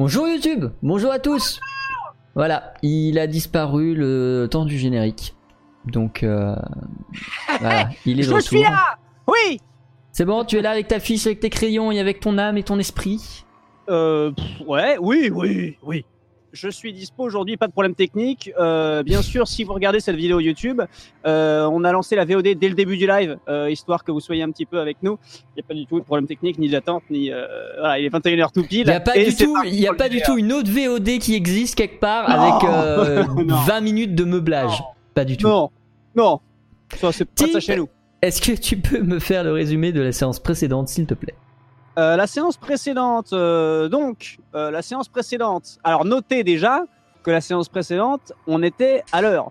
Bonjour YouTube, bonjour à tous. Voilà, il a disparu le temps du générique. Donc, euh, voilà, il est de Je retour. suis là Oui C'est bon, tu es là avec ta fiche, avec tes crayons et avec ton âme et ton esprit? Euh, pff, ouais, oui, oui, oui. Je suis dispo aujourd'hui, pas de problème technique. Euh, bien sûr, si vous regardez cette vidéo YouTube, euh, on a lancé la VOD dès le début du live, euh, histoire que vous soyez un petit peu avec nous. Il n'y a pas du tout de problème technique, ni d'attente, ni... euh, voilà, il est 21h tout pile. Il n'y a pas, Et du tout, parti il y a pour pas le du tout une autre VOD qui existe quelque part Non. avec euh, Non. 20 minutes de meublage. Non. Pas du tout. Non, non. Ça, c'est pas ça chez nous. Est-ce que tu peux me faire le résumé de la séance précédente, s'il te plaît? Euh, la séance précédente, euh, donc, euh, la séance précédente. Alors, notez déjà que la séance précédente, on était à l'heure.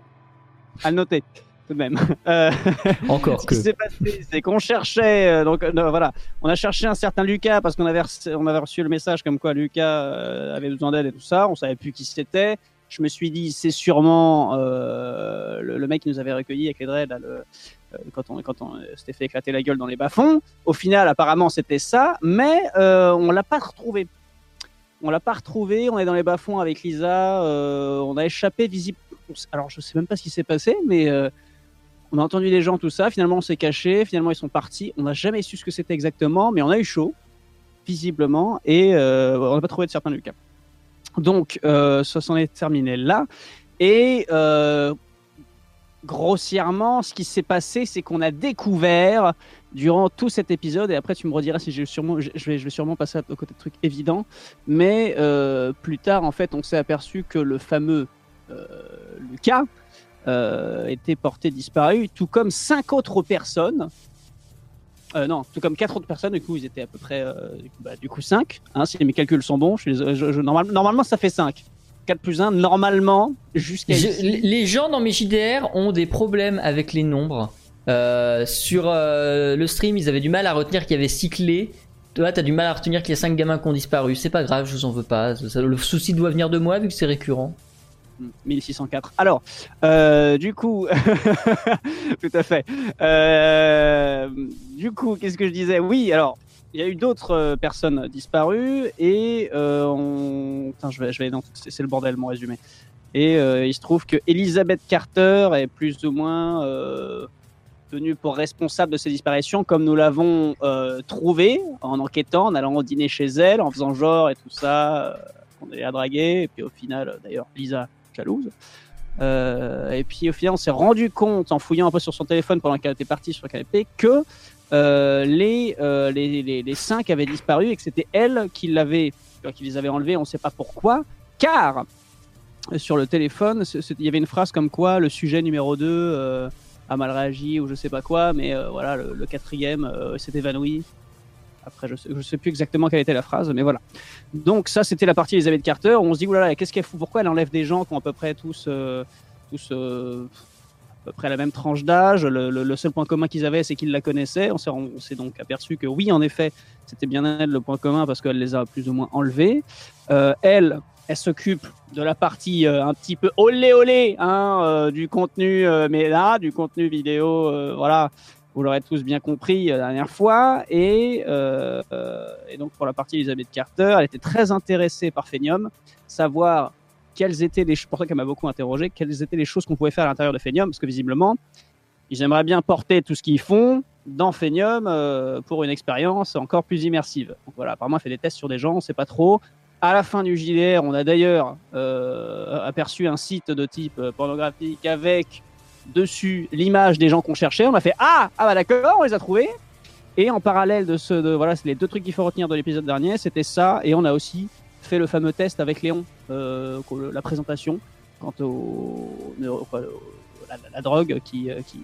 À le noter, tout de même. Encore ce que. qui s'est passé, c'est qu'on cherchait, donc voilà, on a cherché un certain Lucas parce qu'on avait, reçu- on avait reçu le message comme quoi Lucas avait besoin d'aide et tout ça. On savait plus qui c'était. Je me suis dit, c'est sûrement le, le mec qui nous avait recueillis avec les dreads là, le, quand on, quand on euh, s'était fait éclater la gueule dans les bas-fonds. Au final, apparemment, c'était ça, mais euh, on l'a pas retrouvé. On l'a pas retrouvé. On est dans les bas-fonds avec Lisa. euh, on a échappé visible. Alors, je sais même pas ce qui s'est passé, mais euh, on a entendu des gens, tout ça. Finalement, on s'est caché. Finalement, ils sont partis. On n'a jamais su ce que c'était exactement, mais on a eu chaud, visiblement, et euh, on n'a pas trouvé de certain Lucas. Donc, euh, ça s'en est terminé là. Et euh, grossièrement, ce qui s'est passé, c'est qu'on a découvert durant tout cet épisode, et après tu me rediras si sûrement, je vais, je vais sûrement passer à côté de trucs évidents, mais euh, plus tard, en fait, on s'est aperçu que le fameux euh, Lucas euh, était porté disparu, tout comme cinq autres personnes. Euh, non, tout comme quatre autres personnes, du coup, ils étaient à peu près, du coup, bah, du coup, 5. Hein, si mes calculs sont bons, je suis normalement, ça fait 5. 4 plus 1, normalement, jusqu'à les gens dans mes JDR ont des problèmes avec les nombres. Euh, sur euh, le stream, ils avaient du mal à retenir qu'il y avait 6 clés. Toi, t'as du mal à retenir qu'il y a 5 gamins qui ont disparu. C'est pas grave, je vous en veux pas. Ça- Le souci doit venir de moi vu que c'est récurrent. 1604. Alors, euh, du coup, tout à fait. Euh, du coup, qu'est-ce que je disais? Oui, alors, il y a eu d'autres euh, personnes disparues et euh, on... Putain, je vais, je vais... c'est le bordel, mon résumé. Et euh, il se trouve que Elizabeth Carter est plus ou moins euh, tenue pour responsable de ces disparitions, comme nous l'avons euh, trouvé en enquêtant, en allant au dîner chez elle, en faisant genre et tout ça, qu'on allait la draguer. Et puis au final, euh, d'ailleurs, Lisa jalouse. Et puis au final, on s'est rendu compte en fouillant un peu sur son téléphone pendant qu'elle était partie sur le canapé que euh, les, euh, les, les, les cinq avaient disparu et que c'était elle qui, l'avait, qui les avait enlevés. On ne sait pas pourquoi, car euh, sur le téléphone, il y avait une phrase comme quoi le sujet numéro 2 euh, a mal réagi ou je sais pas quoi, mais voilà, le, quatrième s'est évanoui. Après, je sais, sais plus exactement quelle était la phrase, mais voilà. Donc ça, c'était la partie Elizabeth Carter. On se dit, oulala, qu'est-ce qu'elle fout? Pourquoi elle enlève des gens qui ont à peu près tous, tous à peu près la même tranche d'âge le, le- le seul point commun qu'ils avaient, c'est qu'ils la connaissaient. On s'est, on s'est donc aperçu que oui, en effet, c'était bien elle le point commun parce qu'elle les a plus ou moins enlevés. Euh, elle, elle s'occupe de la partie euh, un petit peu olé olé hein, euh, du contenu, euh, mais là, du contenu vidéo, euh, voilà. Vous l'aurez tous bien compris euh, la dernière fois. Et, et donc, pour la partie Elizabeth Carter, elle était très intéressée par Phenium, savoir quelles étaient les, pour ça qu'elle m'a beaucoup interrogé, quelles étaient les choses qu'on pouvait faire à l'intérieur de Phenium, parce que visiblement, ils aimeraient bien porter tout ce qu'ils font dans Phenium euh, pour une expérience encore plus immersive. Donc voilà, apparemment, elle fait des tests sur des gens, on ne sait pas trop. À la fin du JDR, on a d'ailleurs euh, aperçu un site de type euh, pornographique avec dessus l'image des gens qu'on cherchait. On a fait ah ah bah d'accord, on les a trouvés. Et en parallèle de ce, de, voilà, c'est les deux trucs qu'il faut retenir de l'épisode dernier, c'était ça. Et on a aussi fait le fameux test avec Léon, euh, la présentation quant au, quoi, au- la, drogue qui, euh, qui,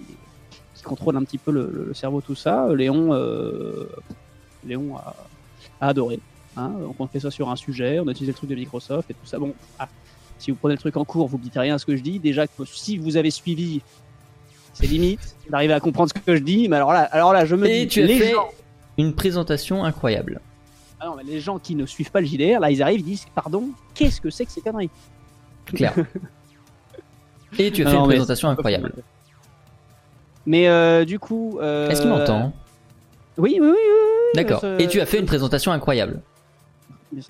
qui contrôle un petit peu le, le cerveau, tout ça. Léon, euh, Léon a, a adoré. Hein. Donc on fait ça sur un sujet, on a utilisé le truc de Microsoft et tout ça. Bon, ah, si vous prenez le truc en cours, vous ne dites rien à ce que je dis. Déjà, que si vous avez suivi, c'est limite d'arriver à comprendre ce que je dis. Mais alors là, alors là je me Et dis, tu as les fait gens, une présentation incroyable. Les gens qui ne suivent pas le JDR, là, ils arrivent, ils disent, pardon, qu'est-ce que c'est que ces conneries Claire. Et tu as Non, fait une présentation incroyable. Mais euh, du coup. euh, Est-ce qu'il m'entend Oui, oui, oui. oui, D'accord. Et tu as fait une présentation incroyable.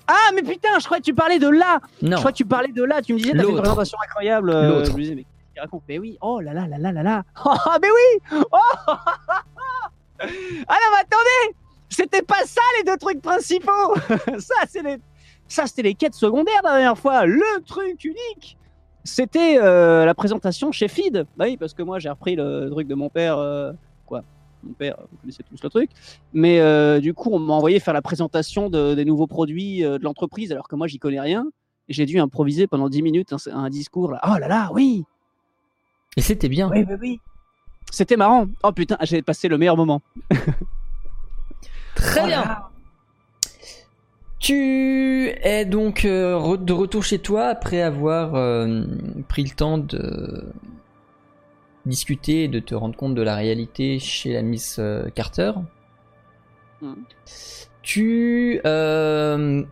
Ah, mais putain, je crois que tu parlais de là. Non. Je crois que tu parlais de là. Tu me disais, t'as fait une présentation incroyable. euh, L'autre. je me disais, mais qu'est-ce qu'il raconte? Mais oui, oh là là là là là là. Oh, mais oui oh Ah non, mais attendez C'était pas ça les deux trucs principaux Ça, c'est les... ça c'était les quêtes secondaires la dernière fois. Le truc unique c'était euh, la présentation chez Feed. Bah oui, parce que moi j'ai repris le truc de mon père. euh, quoi Mon père, vous connaissez tous le truc. Mais euh, du coup, on m'a envoyé faire la présentation de- des nouveaux produits euh, de l'entreprise, alors que moi j'y connais rien. J'ai dû improviser pendant 10 minutes un, un discours là. Oh là là, oui Et c'était bien. Oui, oui, oui C'était marrant. Oh putain, j'ai passé le meilleur moment. Très là bien. là. Tu es donc euh, de retour chez toi après avoir euh, pris le temps de discuter et de te rendre compte de la réalité chez la Miss euh, Carter. Mhm. Tu euh,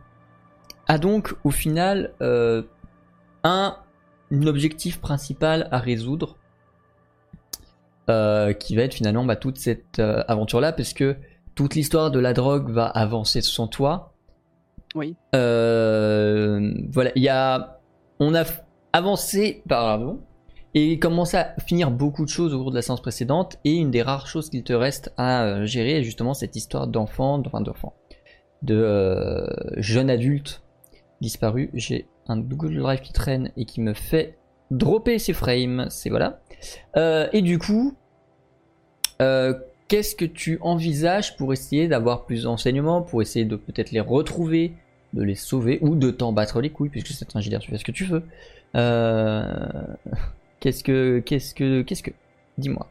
as donc au final euh, un objectif principal à résoudre euh, qui va être finalement bah, toute cette euh, aventure-là parce que toute l'histoire de la drogue va avancer sans toi. Oui. Euh, voilà, il y a, on a avancé, pardon, et commencé à finir beaucoup de choses au cours de la séance précédente. Et une des rares choses qu'il te reste à euh, gérer est justement cette histoire d'enfant, enfin d'enfant, de euh, jeune adulte disparu. J'ai un Google Drive qui traîne et qui me fait dropper ses frames. C'est voilà. Euh, et du coup, qu'est-ce que tu envisages pour essayer d'avoir plus d'enseignements, pour essayer de peut-être les retrouver, de les sauver ou de t'en battre les couilles puisque c'est un JDR, tu fais ce que tu veux. Euh, Qu'est-ce que, qu'est-ce que, qu'est-ce que, dis-moi.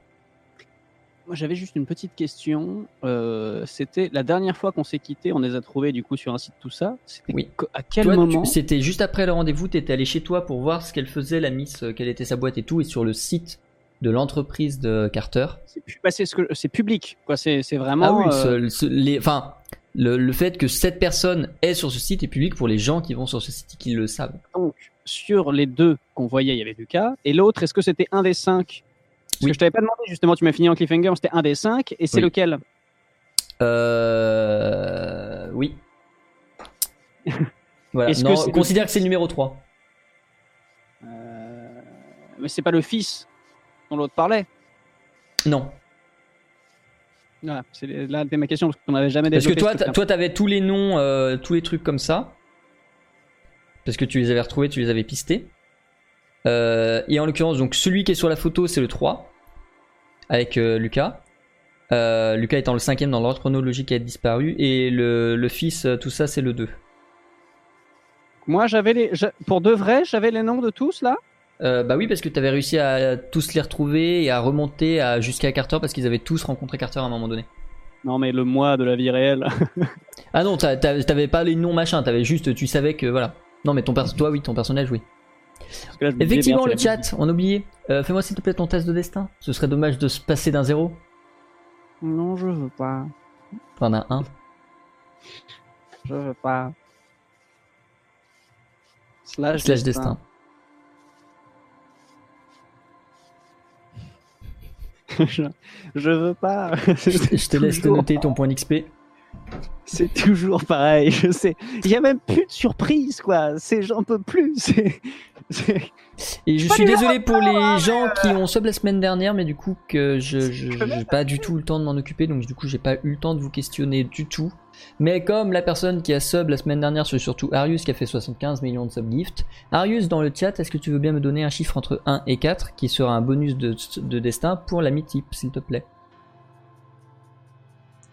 Moi j'avais juste une petite question. Euh, C'était la dernière fois qu'on s'est quitté, on les a trouvés du coup sur un site tout ça. C'était Oui. à quel Toi, moment C'était juste après le rendez-vous, t'étais allé chez toi pour voir ce qu'elle faisait, la miss, euh, quelle était sa boîte et tout, et sur le site de l'entreprise de Carter. C'est bah, ce que public, quoi. C'est c'est Ah vraiment. oui, euh, ce- ce- les, enfin, le, le fait que cette personne est sur ce site est public pour les gens qui vont sur ce site et qui le savent. Donc, sur les deux qu'on voyait, il y avait Lucas. Et l'autre, est-ce que c'était un des cinq? Parce Oui. que je t'avais pas demandé, justement, tu m'as fini en cliffhanger, c'était un des cinq. Et c'est Oui. lequel? Euh... Oui. voilà. Que Non, le considère que c'est le numéro 3. Euh, Mais c'est pas le fils dont l'autre parlait. Non. Voilà, c'est là c'était ma question, parce qu'on n'avait jamais Parce que toi, toi, t'avais tous les noms, euh, tous les trucs comme ça. Parce que tu les avais retrouvés, tu les avais pistés. Euh, et en l'occurrence, donc celui qui est sur la photo, c'est le 3. Avec euh, Lucas. Lucas étant le cinquième dans l'ordre chronologique à être disparu. Et le, le fils, tout ça, c'est le 2. Moi, j'avais les. Pour de vrai, j'avais les noms de tous là? Euh, bah oui, parce que tu avais réussi à tous les retrouver et à remonter à, jusqu'à Carter parce qu'ils avaient tous rencontré Carter à un moment donné. Non, mais le mois de la vie réelle. Ah non, t'avais pas les noms machin, t'avais juste, tu savais que voilà. Non, mais ton perso, toi, oui, ton personnage, oui. Là, Effectivement, bien, le chat, on a oublié. Euh, Fais-moi s'il te plaît ton test de destin. Ce serait dommage de se passer d'un zéro. Non, je veux pas. Enfin, d'un 1. Je veux pas. Slash, Slash destin. je, je veux pas. Je te laisse te noter ton point d'XP. C'est toujours pareil, je sais. Il y a même plus de surprise, quoi. C'est, j'en peux plus. Et je suis désolé pour les hein, gens qui ont sub la semaine dernière, mais du coup que je j'ai pas du tout eu le temps de m'en occuper, donc du coup j'ai pas eu le temps de vous questionner du tout. Mais comme la personne qui a sub la semaine dernière, c'est surtout Arius qui a fait 75 millions de sub gift. Arius dans le chat, est-ce que tu veux bien me donner un chiffre entre 1 et 4 qui sera un bonus de, de destin pour la mi-type, s'il te plaît?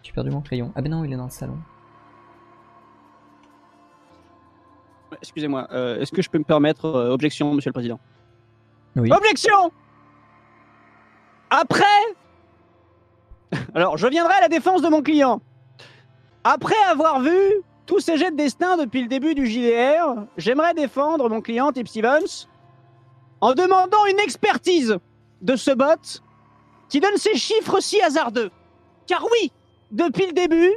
J'ai perdu mon crayon. Ah ben non, il est dans le salon. Excusez-moi, euh, est-ce que je peux me permettre euh, objection, monsieur le président? Oui. Objection Après Alors, je viendrai à la défense de mon client. Après avoir vu tous ces jets de destin depuis le début du JDR, j'aimerais défendre mon client Tip Stevens en demandant une expertise de ce bot qui donne ces chiffres si hasardeux. Car oui, depuis le début,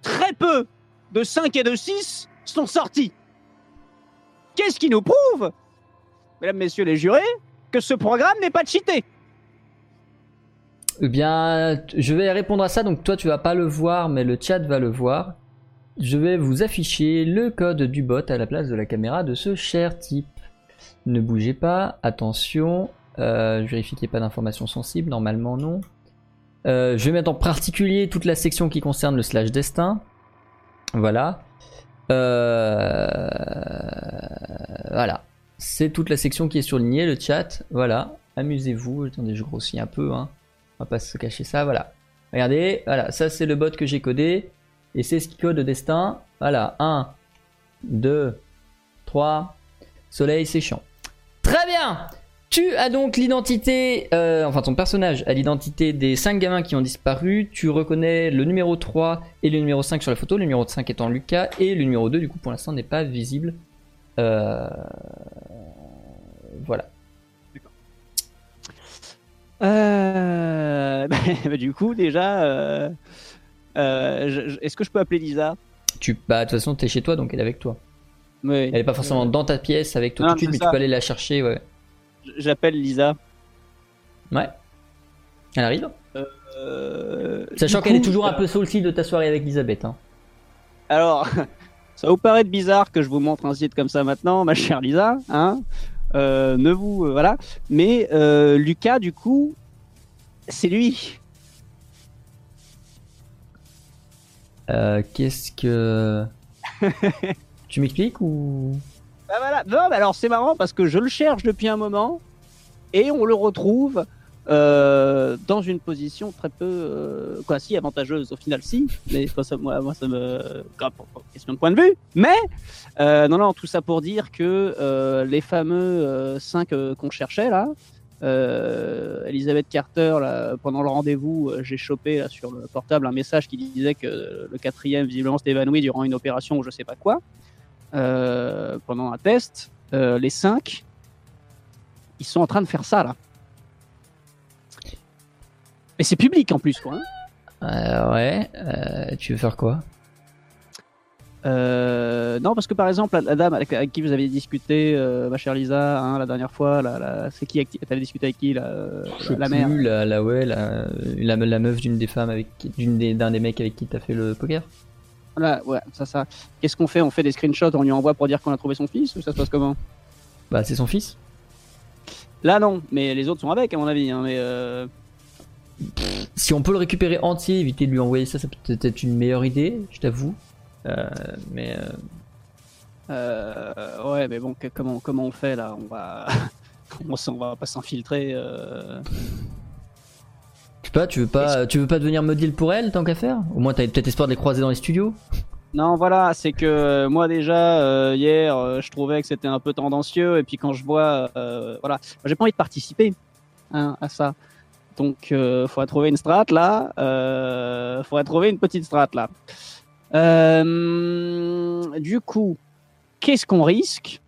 très peu de 5 et de 6 sont sortis. Qu'est-ce qui nous prouve, mesdames, messieurs les jurés, que ce programme n'est pas cheaté? Eh bien, je vais répondre à ça, donc toi tu vas pas le voir, mais le chat va le voir. je vais vous afficher le code du bot à la place de la caméra de ce cher type. Ne bougez pas, attention, euh, je vérifie qu'il n'y ait pas d'informations sensibles, normalement non. Euh, je vais mettre en particulier toute la section qui concerne le slash destin. Voilà. Euh, voilà. C'est toute la section qui est surlignée, le chat. Voilà. Amusez-vous. Attendez, je grossis un peu. Hein. On va pas se cacher ça. Voilà. Regardez. Voilà. Ça, c'est le bot que j'ai codé. Et c'est ce qui code destin. Voilà. 1, 2, 3. Soleil, c'est chiant. Très bien tu as donc l'identité, euh, enfin ton personnage a l'identité des 5 gamins qui ont disparu. Tu reconnais le numéro 3 et le numéro 5 sur la photo, le numéro 5 étant Lucas et le numéro 2 du coup pour l'instant n'est pas visible. Euh... Voilà. Euh... bah, du coup déjà, euh, euh, est-ce que je peux appeler Lisa? Tu, Bah de toute façon t'es chez toi donc elle est avec toi. Oui. Elle est pas forcément dans ta pièce avec toi Non, tout de suite mais tu peux aller la chercher ouais. J'appelle Lisa. Ouais. Elle arrive? Euh, Sachant qu'elle est toujours un peu salty de ta soirée avec Elisabeth. Hein. Alors, ça vous paraître bizarre que je vous montre un site comme ça maintenant, ma chère Lisa, hein? Ne vous, euh, voilà. Mais euh, Lucas, du coup, c'est lui. Euh, Qu'est-ce que... tu m'expliques ou... Bah voilà. Non, mais alors c'est marrant parce que je le cherche depuis un moment et on le retrouve euh, dans une position très peu, euh, quoi, si avantageuse au final, si. Mais moi, ça, moi, moi, ça me, question de point de vue. Mais euh, non, non, tout ça pour dire que les fameux 5 qu'on cherchait là. Elisabeth Carter, là, pendant le rendez-vous, j'ai chopé là, sur le portable un message qui disait que le quatrième visiblement s'était évanoui durant une opération ou je sais pas quoi pendant un test, les cinq, ils sont en train de faire ça là. Mais c'est public en plus, quoi. hein. Euh, ouais, euh, tu veux faire quoi? Euh, non, parce que par exemple, la, la dame avec, avec qui vous aviez discuté, euh, ma chère Lisa, hein, la dernière fois, la, la- c'est qui T'avais discuté avec qui la, Je la, mère? plus, la, ouais, la, meuf d'une des femmes avec d'une des, d'un des mecs avec qui t'as fait le poker? Voilà, ouais, ça, ça. Qu'est-ce qu'on fait? On fait des screenshots, on lui envoie pour dire qu'on a trouvé son fils ou ça se passe comment? Bah, c'est son fils. Là, non, mais les autres sont avec, à mon avis. Hein, mais euh, Si on peut le récupérer entier, éviter de lui envoyer ça, ça peut être une meilleure idée, je t'avoue. Euh, mais euh, Euh, ouais, mais bon, que- comment, comment on fait là? On va, on, on va pas s'infiltrer. je sais pas, tu veux pas, tu veux pas devenir modile pour elle tant qu'à faire? Au moins, t'as peut-être espoir de les croiser dans les studios. Non, voilà, c'est que moi déjà euh, hier, euh, je trouvais que c'était un peu tendancieux, et puis quand je vois, euh, voilà, j'ai pas envie de participer hein, à ça. Donc, euh, faudrait trouver une strat là. Euh, faudrait trouver une petite strat là. Euh, du coup, qu'est-ce qu'on risque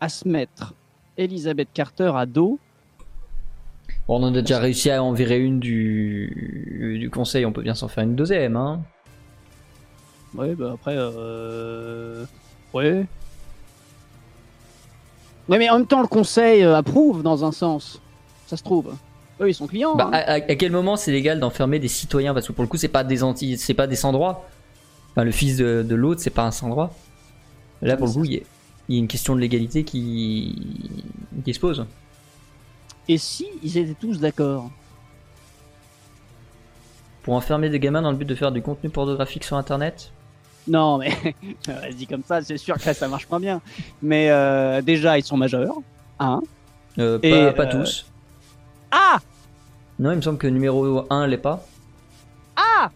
à se mettre Elisabeth Carter à dos Bon, on a déjà réussi à en virer une du, du conseil, on peut bien s'en faire une deuxième, hein. Ouais, bah après, euh... ouais. Ouais, mais en même temps, le conseil approuve dans un sens. Ça se trouve. Eux, ils sont clients. Bah, hein. à, quel moment c'est légal d'enfermer des citoyens? Parce que pour le coup, c'est pas des anti, c'est pas des sans droit. Enfin, le fils de, de l'autre, c'est pas un sans droit. Là, pour le coup, il y, a- il y a une question de légalité qui, qui se pose. Et si ils étaient tous d'accord? Pour enfermer des gamins dans le but de faire du contenu pornographique sur Internet? Non, mais dis comme ça, c'est sûr que là, ça marche pas bien. Mais euh, déjà, ils sont majeurs. Hein Euh, Pas, Et, pas euh, tous. Ah Non, il me semble que numéro 1 l'est pas. Ah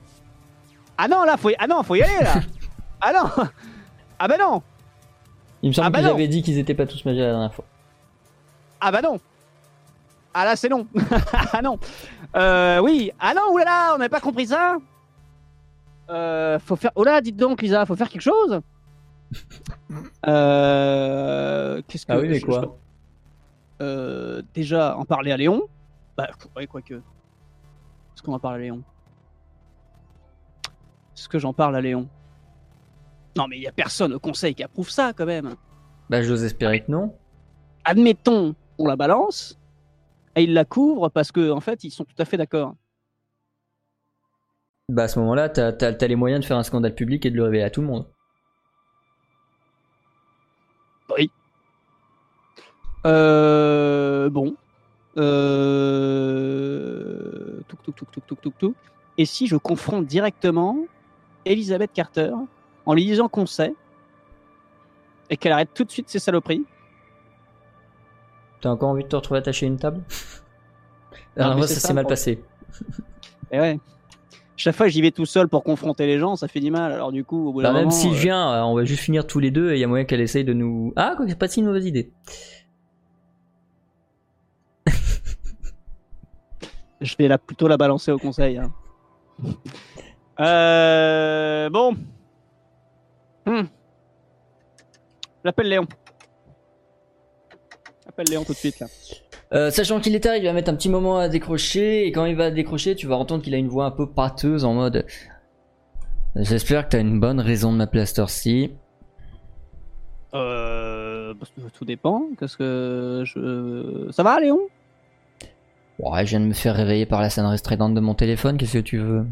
Ah non, là, faut y... ah non, faut y aller là. ah non. Ah bah non. Il me semble Ah bah avaient dit qu'ils étaient pas tous majeurs la dernière fois. Ah bah non. Ah là, c'est non. ah non. Euh, oui. Ah non, oulala, on n'avait pas compris ça. Euh, faut faire. Oh là, dites donc, Lisa, faut faire quelque chose. Euh, Qu'est-ce que. Ah oui, mais quoi je- Euh, Déjà, en parler à Léon. Bah, ouais, quoique. Est-ce qu'on en parle à Léon Est-ce que j'en parle à Léon Non, mais il y a personne au conseil qui approuve ça, quand même. Bah, j'ose espérer que non. admettons, on la balance, et ils la couvrent parce que en fait, ils sont tout à fait d'accord. Bah à ce moment-là, t'as as, les moyens de faire un scandale public et de le révéler à tout le monde. Oui. Euh, bon. Euh... Et si je confronte directement Elisabeth Carter en lui disant qu'on sait et qu'elle arrête tout de suite ses saloperies? T'as encore envie de te retrouver attaché à une table? Alors, ça s'est mal passé. Et eh ouais. Chaque fois, j'y vais tout seul pour confronter les gens, ça fait du mal. Alors du coup, au bout bah, Même si je viens, euh, on va juste finir tous les deux et il y a moyen qu'elle essaye de nous. Ah, quoi, c'est pas si une mauvaise idée. Je vais la, plutôt la balancer au conseil. Hein. euh, bon. Hmm. J'appelle Léon. J'appelle Léon tout de suite là. Euh, sachant qu'il est tard, il va mettre un petit moment à décrocher, et quand il va décrocher, tu vas entendre qu'il a une voix un peu pâteuse en mode J'espère que t'as une bonne raison de m'appeler à cette heure-ci. Euh. Tout dépend. Qu'est-ce que je. Ça va, Léon? Ouais, je viens de me faire réveiller par la scène stridente de mon téléphone, qu'est-ce que tu veux?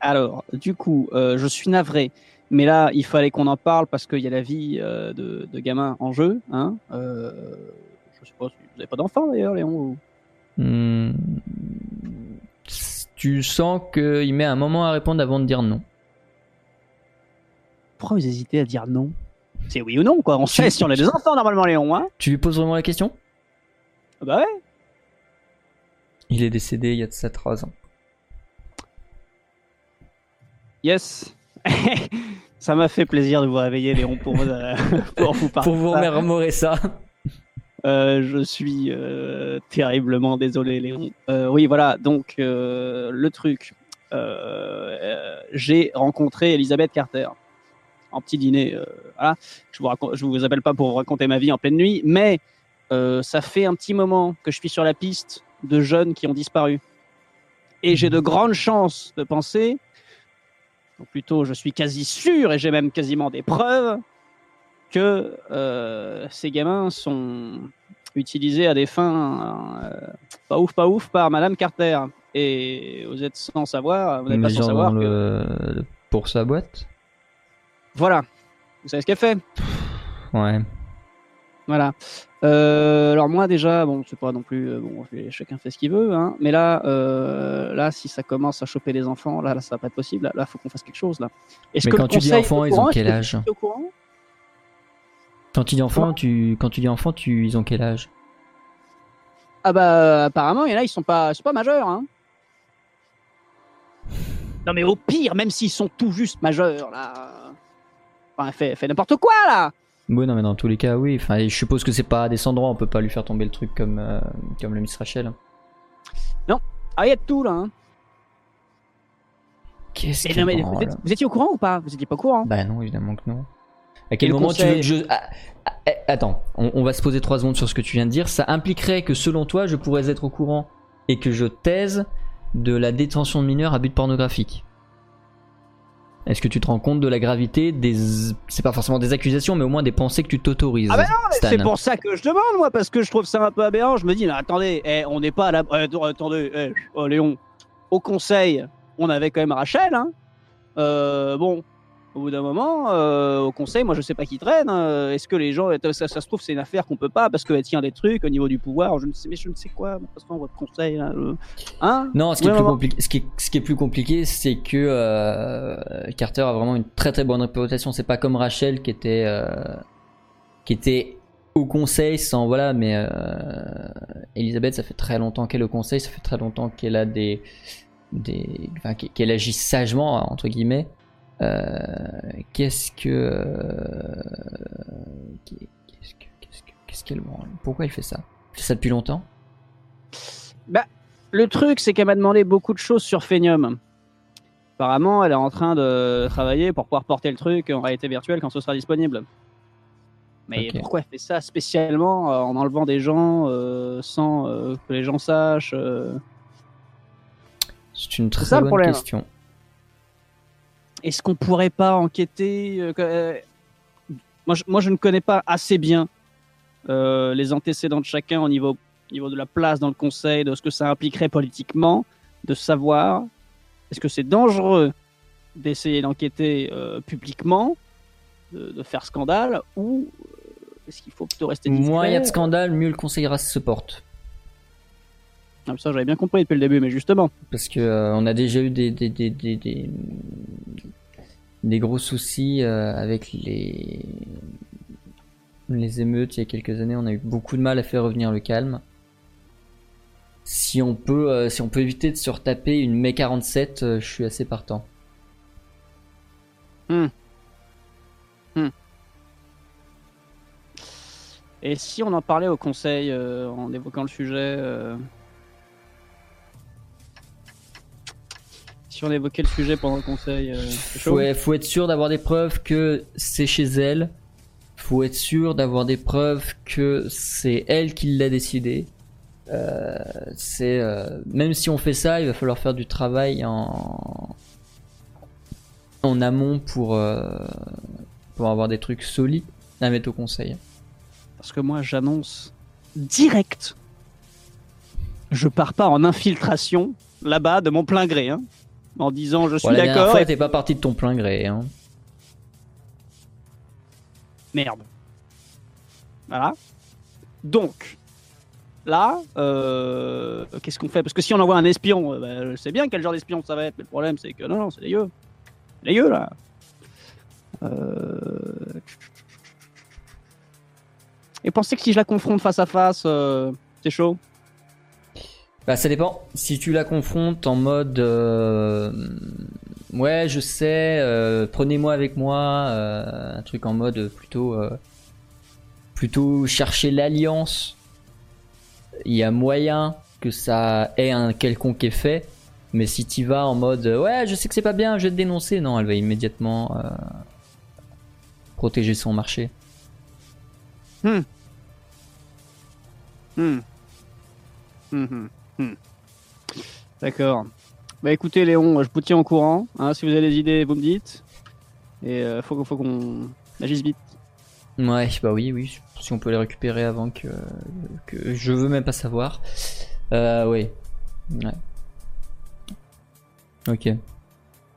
Alors, du coup, euh, je suis navré, mais là, il fallait qu'on en parle parce qu'il y a la vie euh, de, de, gamin en jeu. Hein euh, je sais pas si vous n'avez pas d'enfant d'ailleurs, Léon hmm. Tu sens qu'il met un moment à répondre avant de dire non. Pourquoi vous hésitez à dire non? C'est oui ou non, quoi. On sait si on a des enfants normalement, Léon. Hein tu lui poses vraiment la question? Bah ouais. Il est décédé il y a de ça 3 ans. Yes. ça m'a fait plaisir de vous réveiller, Léon, pour, pour vous parler. pour vous remémorer ça. Euh, je suis euh, terriblement désolé, Léon. Euh, oui, voilà. Donc, le truc. J'ai rencontré Elisabeth Carter en petit dîner. voilà. Je vous, je vous appelle pas pour vous raconter ma vie en pleine nuit, mais ça fait un petit moment que je suis sur la piste de jeunes qui ont disparu. Et j'ai de grandes chances de penser, ou plutôt je suis quasi sûr, et j'ai même quasiment des preuves, que euh, ces gamins sont utilisés à des fins euh, pas ouf, pas ouf par Madame Carter. Et vous êtes sans savoir, vous n'êtes pas sans savoir que... Pour sa boîte Voilà. Vous savez ce qu'elle fait Ouais. Voilà. Euh, alors moi déjà, bon, c'est pas non plus, euh, bon, chacun fait ce qu'il veut, hein, mais là, euh, là, si ça commence à choper les enfants, là, là ça va pas être possible. Là, il faut qu'on fasse quelque chose là. Est-ce que quand tu dis enfants, ils ont quel âge Quand tu dis enfants, tu, quand tu dis enfants, tu, ils ont quel âge? Ah bah apparemment, il y en a, ils sont pas, sont pas majeurs, hein. Non mais au pire, même s'ils sont tout juste majeurs là, enfin, fait, fait n'importe quoi là. Oui, non, mais dans tous les cas, oui. Enfin, je suppose que c'est pas des endroits, on peut pas lui faire tomber le truc comme, euh, comme le Miss Rachel. Non, ah, y a de tout là. Hein. Qu'est-ce que vous, vous, étiez au courant ou pas? Vous étiez pas au courant? Bah non, évidemment que non. À quel moment tu veux que je. Ah, ah, eh, attends, on, on, va se poser trois secondes sur ce que tu viens de dire. Ça impliquerait que selon toi, je pourrais être au courant et que je taise de la détention de mineurs à but pornographique. Est-ce que tu te rends compte de la gravité des. C'est pas forcément des accusations, mais au moins des pensées que tu t'autorises Ah, bah non, c'est pour ça que je demande, moi, parce que je trouve ça un peu aberrant. Je me dis, mais attendez, eh, on n'est pas à la. Eh, attendez, eh, oh, Léon, au conseil, on avait quand même Rachel, hein. Euh, bon, au bout d'un moment, euh, au conseil, moi je sais pas qui traîne. Euh, est-ce que les gens, ça, ça se trouve, c'est une affaire qu'on peut pas parce qu'elle tient des trucs au niveau du pouvoir. Je ne sais, mais je ne sais quoi. Toute façon, votre conseil, hein Non, ce qui, est plus compliqué, ce, qui est, ce qui est plus compliqué, c'est que euh, Carter a vraiment une très très bonne réputation. C'est pas comme Rachel qui était qui était au conseil sans voilà, mais Elisabeth, ça fait très longtemps qu'elle est au conseil, ça fait très longtemps qu'elle a des des, enfin, qu'elle agit sagement entre guillemets. Euh, qu'est-ce que. Qu'est-ce qu'elle Pourquoi elle fait ça? Elle fait ça depuis longtemps? Bah, le truc, c'est qu'elle m'a demandé beaucoup de choses sur Phenium. Apparemment, elle est en train de travailler pour pouvoir porter le truc en réalité virtuelle quand ce sera disponible. Mais pourquoi elle fait ça spécialement euh, en enlevant des gens euh, sans que les gens sachent C'est une très bonne question. Est-ce qu'on pourrait pas enquêter euh, euh, moi, je, moi, je ne connais pas assez bien euh, les antécédents de chacun au niveau, niveau de la place dans le conseil, de ce que ça impliquerait politiquement, de savoir est-ce que c'est dangereux d'essayer d'enquêter euh, publiquement, de, de faire scandale, ou euh, est-ce qu'il faut plutôt rester discret Moins il y a de scandale, mieux le conseil se porte. Ah, Ça, j'avais bien compris depuis le début, mais justement. Parce que euh, on a déjà eu des, des, des, des, des, des gros soucis euh, avec les, les émeutes il y a quelques années. On a eu beaucoup de mal à faire revenir le calme. Si on peut, euh, si on peut éviter de se retaper une Mai 47, euh, je suis assez partant. Et si on en parlait au conseil euh, en évoquant le sujet euh, Si on évoquait le sujet pendant le conseil, euh, Faut, faut être sûr d'avoir des preuves que c'est chez elle. Faut être sûr d'avoir des preuves que c'est elle qui l'a décidé. Euh, c'est euh, même si on fait ça, il va falloir faire du travail en en amont pour euh, pour avoir des trucs solides à mettre au conseil. Parce que moi, j'annonce direct. Je pars pas en infiltration là-bas de mon plein gré, hein, en disant je suis d'accord. et- t'es pas parti de ton plein gré. Hein. Merde. Voilà. Donc, là, euh, qu'est-ce qu'on fait? Parce que si on envoie un espion, euh, bah, je sais bien quel genre d'espion ça va être, mais le problème c'est que non, non, c'est les yeux. Les yeux, là. Euh... Et pensez que si je la confronte face à face, c'est chaud Bah ça dépend. Si tu la confrontes en mode euh, ouais je sais, euh, prenez-moi avec moi, euh, un truc en mode plutôt euh, plutôt chercher l'alliance. Il y a moyen que ça ait un quelconque effet. Mais si tu vas en mode ouais je sais que c'est pas bien, je vais te dénoncer, non elle va immédiatement euh, protéger son marché. Hmm. Hmm, hmm, hmm. D'accord. Bah écoutez Léon, je vous tiens au courant. hein, si vous avez des idées, vous me dites. Et euh, faut, faut qu'on agisse vite. Ouais, bah oui, oui. Si on peut les récupérer avant que, que je veux même pas savoir. Euh, oui. Ouais. Ok.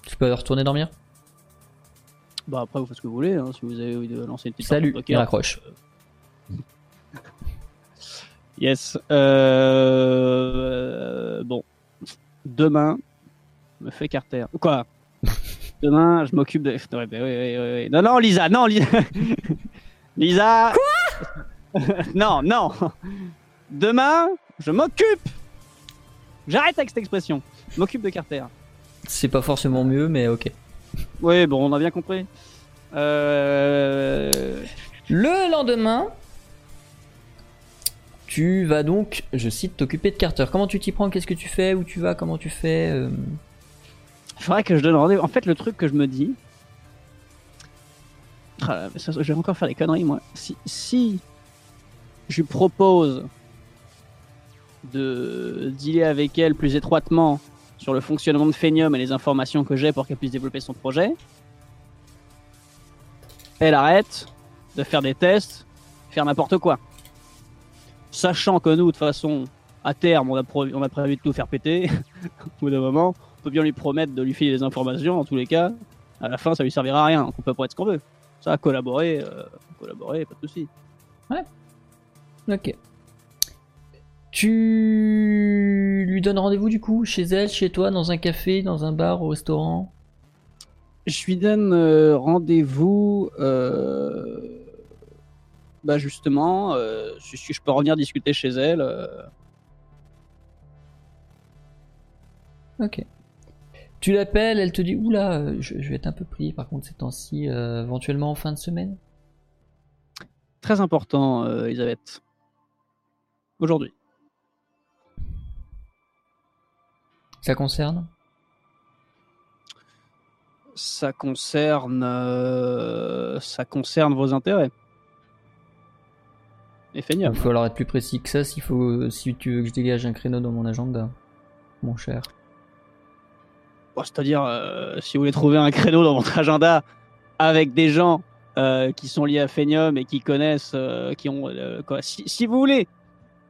Tu peux retourner dormir? Bah après vous faites ce que vous voulez, hein, si vous avez envie de lancer une petite Salut, de il raccroche. Yes. Euh... Bon. Demain, je me fais Carter. Quoi? Demain, je m'occupe de. Ouais, bah, ouais, ouais, ouais, ouais. Non, non, Lisa, non, Lisa. Lisa. Quoi? Non, non. Demain, je m'occupe. J'arrête avec cette expression. Je m'occupe de Carter. C'est pas forcément mieux, mais ok. Oui, bon, on a bien compris. Euh... Le lendemain, tu vas donc, je cite, t'occuper de Carter. Comment tu t'y prends? Qu'est-ce que tu fais? Où tu vas? Comment tu fais? Euh, faudrait que je donne rendez-vous. En fait, le truc que je me dis. Ah, je vais encore faire des conneries, moi. Si, je propose de dealer avec elle plus étroitement sur le fonctionnement de Phenium et les informations que j'ai pour qu'elle puisse développer son projet, elle arrête de faire des tests, faire n'importe quoi. Sachant que nous, de toute façon, à terme, on a, pro- on a prévu de tout faire péter, au bout d'un moment, on peut bien lui promettre de lui filer des informations, en tous les cas, à la fin, ça lui servira à rien, donc on peut pas être ce qu'on veut. Ça, collaborer, euh, collaborer, pas de soucis. Ok. Tu lui donnes rendez-vous du coup Chez elle, chez toi, dans un café, dans un bar, au restaurant? Je lui donne euh, rendez-vous, euh, bah justement, euh, si si je peux revenir discuter chez elle. euh, Ok. Tu l'appelles, elle te dit Oula, euh, je, je vais être un peu pris par contre ces temps-ci, euh, éventuellement en fin de semaine? Très important, euh, Elisabeth. Aujourd'hui. Ça concerne? Ça concerne, euh, ça concerne vos intérêts. Et Il va falloir être plus précis que ça s'il faut, si tu veux que je dégage un créneau dans mon agenda, mon cher. Bon, C'est-à-dire, euh, si vous voulez trouver un créneau dans votre agenda avec des gens euh, qui sont liés à Phenium et qui connaissent, euh, qui ont, euh, quoi. Si, si vous voulez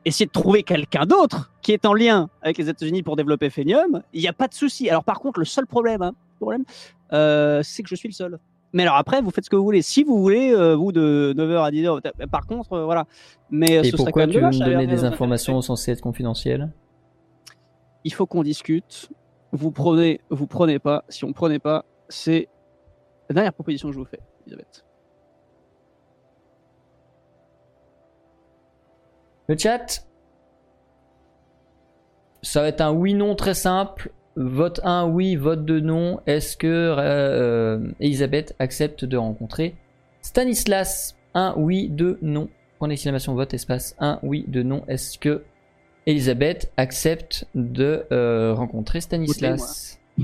essayer de trouver quelqu'un d'autre qui est en lien avec les États-Unis pour développer Phenium, il n'y a pas de souci. Alors par contre, le seul problème, hein, problème euh, c'est que je suis le seul. Mais alors après, vous faites ce que vous voulez. Si vous voulez, euh, vous de 9h à 10h, par contre, euh, voilà. Mais Et ce pourquoi tu veux me donner des de- informations censées être confidentielles? Il faut qu'on discute. Vous prenez, vous prenez pas. Si on prenait pas, c'est la dernière proposition que je vous fais, Elisabeth. Le chat? Ça va être un oui-non très simple. Vote 1, oui, vote 2, non. Est-ce que euh, euh, Elisabeth accepte de rencontrer Stanislas? 1, oui, 2, non. Point d'exclamation, vote, espace 1, oui, 2, non. Est-ce que Elisabeth accepte de euh, rencontrer Stanislas?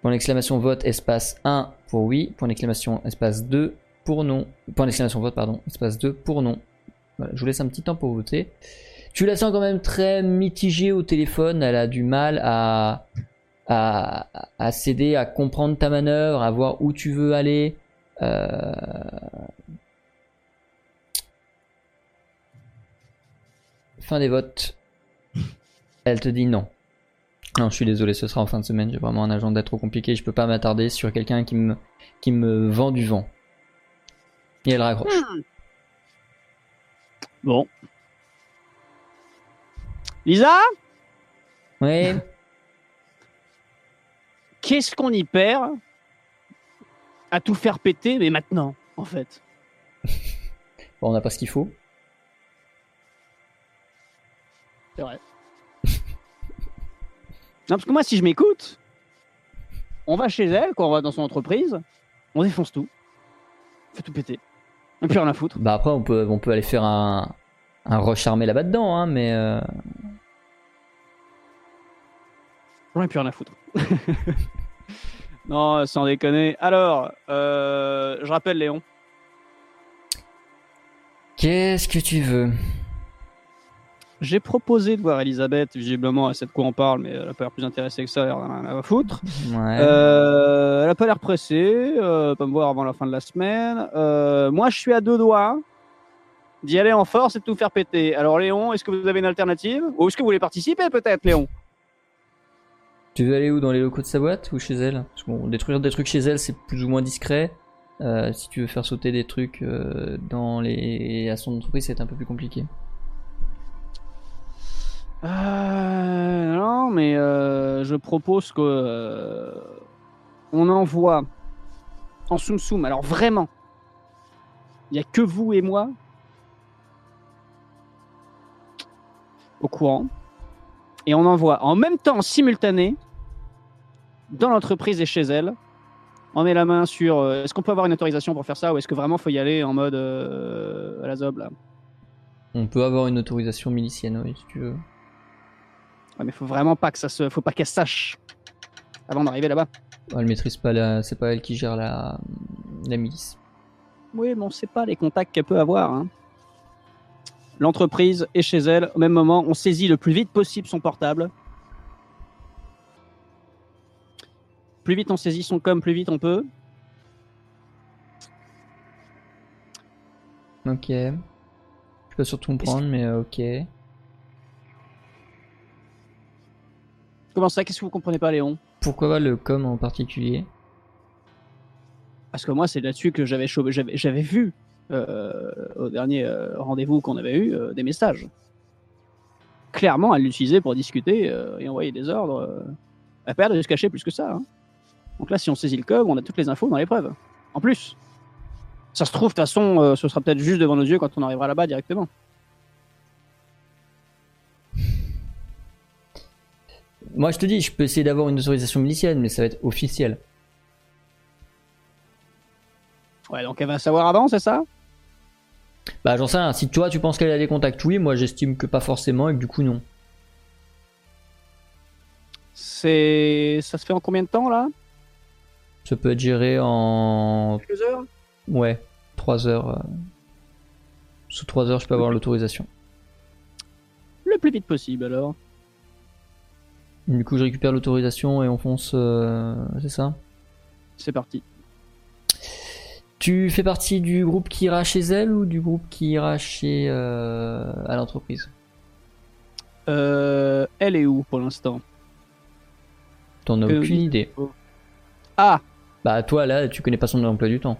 Point d'exclamation, vote, espace 1 pour oui. Point d'exclamation, espace 2 pour non. Point d'exclamation, vote, pardon, espace 2 pour non. Voilà, je vous laisse un petit temps pour voter. Tu la sens quand même très mitigée au téléphone. Elle a du mal à, à, à céder, à comprendre ta manœuvre, à voir où tu veux aller. Euh, Fin des votes. Elle te dit non. Non, je suis désolé, ce sera en fin de semaine. J'ai vraiment un agenda trop compliqué. Je peux pas m'attarder sur quelqu'un qui me, qui me vend du vent. Et elle raccroche. Bon. Lisa, Oui. qu'est-ce qu'on y perd à tout faire péter, mais maintenant, en fait Bon, on n'a pas ce qu'il faut. C'est vrai. non, parce que moi, si je m'écoute, on va chez elle, quand on va dans son entreprise, on défonce tout. On fait tout péter. On plus rien à foutre. Bah après, on peut, on peut aller faire un, un rush armé là-bas dedans, hein, mais euh, J'en ai plus rien à foutre. non, sans déconner. Alors, euh, je rappelle Léon. qu'est-ce que tu veux? J'ai proposé de voir Elisabeth, visiblement, elle sait de quoi on parle, mais elle a pas l'air plus intéressée que ça, elle a rien à foutre. Ouais. Euh, elle a pas l'air pressée, euh, pas me voir avant la fin de la semaine. Euh, moi, je suis à deux doigts d'y aller en force et de tout faire péter. Alors, Léon, est-ce que vous avez une alternative? Ou est-ce que vous voulez participer, peut-être, Léon? Tu veux aller où Dans les locaux de sa boîte ou chez elle? Parce que bon, détruire des trucs chez elle, c'est plus ou moins discret. Euh, si tu veux faire sauter des trucs euh, dans les à son entreprise, c'est un peu plus compliqué. Euh, non, mais euh, je propose que on envoie en soum soum. Alors vraiment, il y a que vous et moi au courant, et on envoie en même temps, simultané, dans l'entreprise et chez elle. On met la main sur. euh, est-ce qu'on peut avoir une autorisation pour faire ça, ou est-ce que vraiment faut y aller en mode euh, à la zob là? On peut avoir une autorisation milicienne, oui, si tu veux. Ouais, mais faut vraiment pas que ça se, faut pas qu'elle sache avant d'arriver là-bas. Elle maîtrise pas la, c'est pas elle qui gère la, la milice. Oui, mais on sait pas les contacts qu'elle peut avoir. hein. L'entreprise est chez elle au même moment. On saisit le plus vite possible son portable. Plus vite on saisit son com, plus vite on peut. Ok. Je peux surtout comprendre, mais euh, ok. Comment ça Qu'est-ce que vous comprenez pas, Léon? Pourquoi le com en particulier? Parce que moi, c'est là-dessus que j'avais j'avais vu au dernier euh, rendez-vous qu'on avait eu euh, des messages. Clairement, elle l'utilisait pour discuter euh, et envoyer des ordres. euh. Elle l'air de se cacher plus que ça. hein. Donc là, si on saisit le com, on a toutes les infos dans l'épreuve. En plus, ça se trouve, de toute façon, euh, ce sera peut-être juste devant nos yeux quand on arrivera là-bas directement. Moi, je te dis, je peux essayer d'avoir une autorisation milicienne, mais ça va être officiel. Ouais, donc elle va savoir avant, c'est ça? Bah, j'en sais rien. Si toi, tu penses qu'elle a des contacts, oui. Moi, j'estime que pas forcément et que du coup, non. C'est, ça se fait en combien de temps là? Ça peut être géré en. Quelques heures? Ouais, 3 heures. euh. Sous 3 heures, je peux avoir l'autorisation. Le plus vite possible alors. Du coup, je récupère l'autorisation et on fonce. euh, C'est ça? C'est parti. Tu fais partie du groupe qui ira chez elle ou du groupe qui ira chez euh, à l'entreprise? Euh, elle est où pour l'instant? T'en as Que- aucune idée. Ah Bah toi là, tu connais pas son emploi du temps.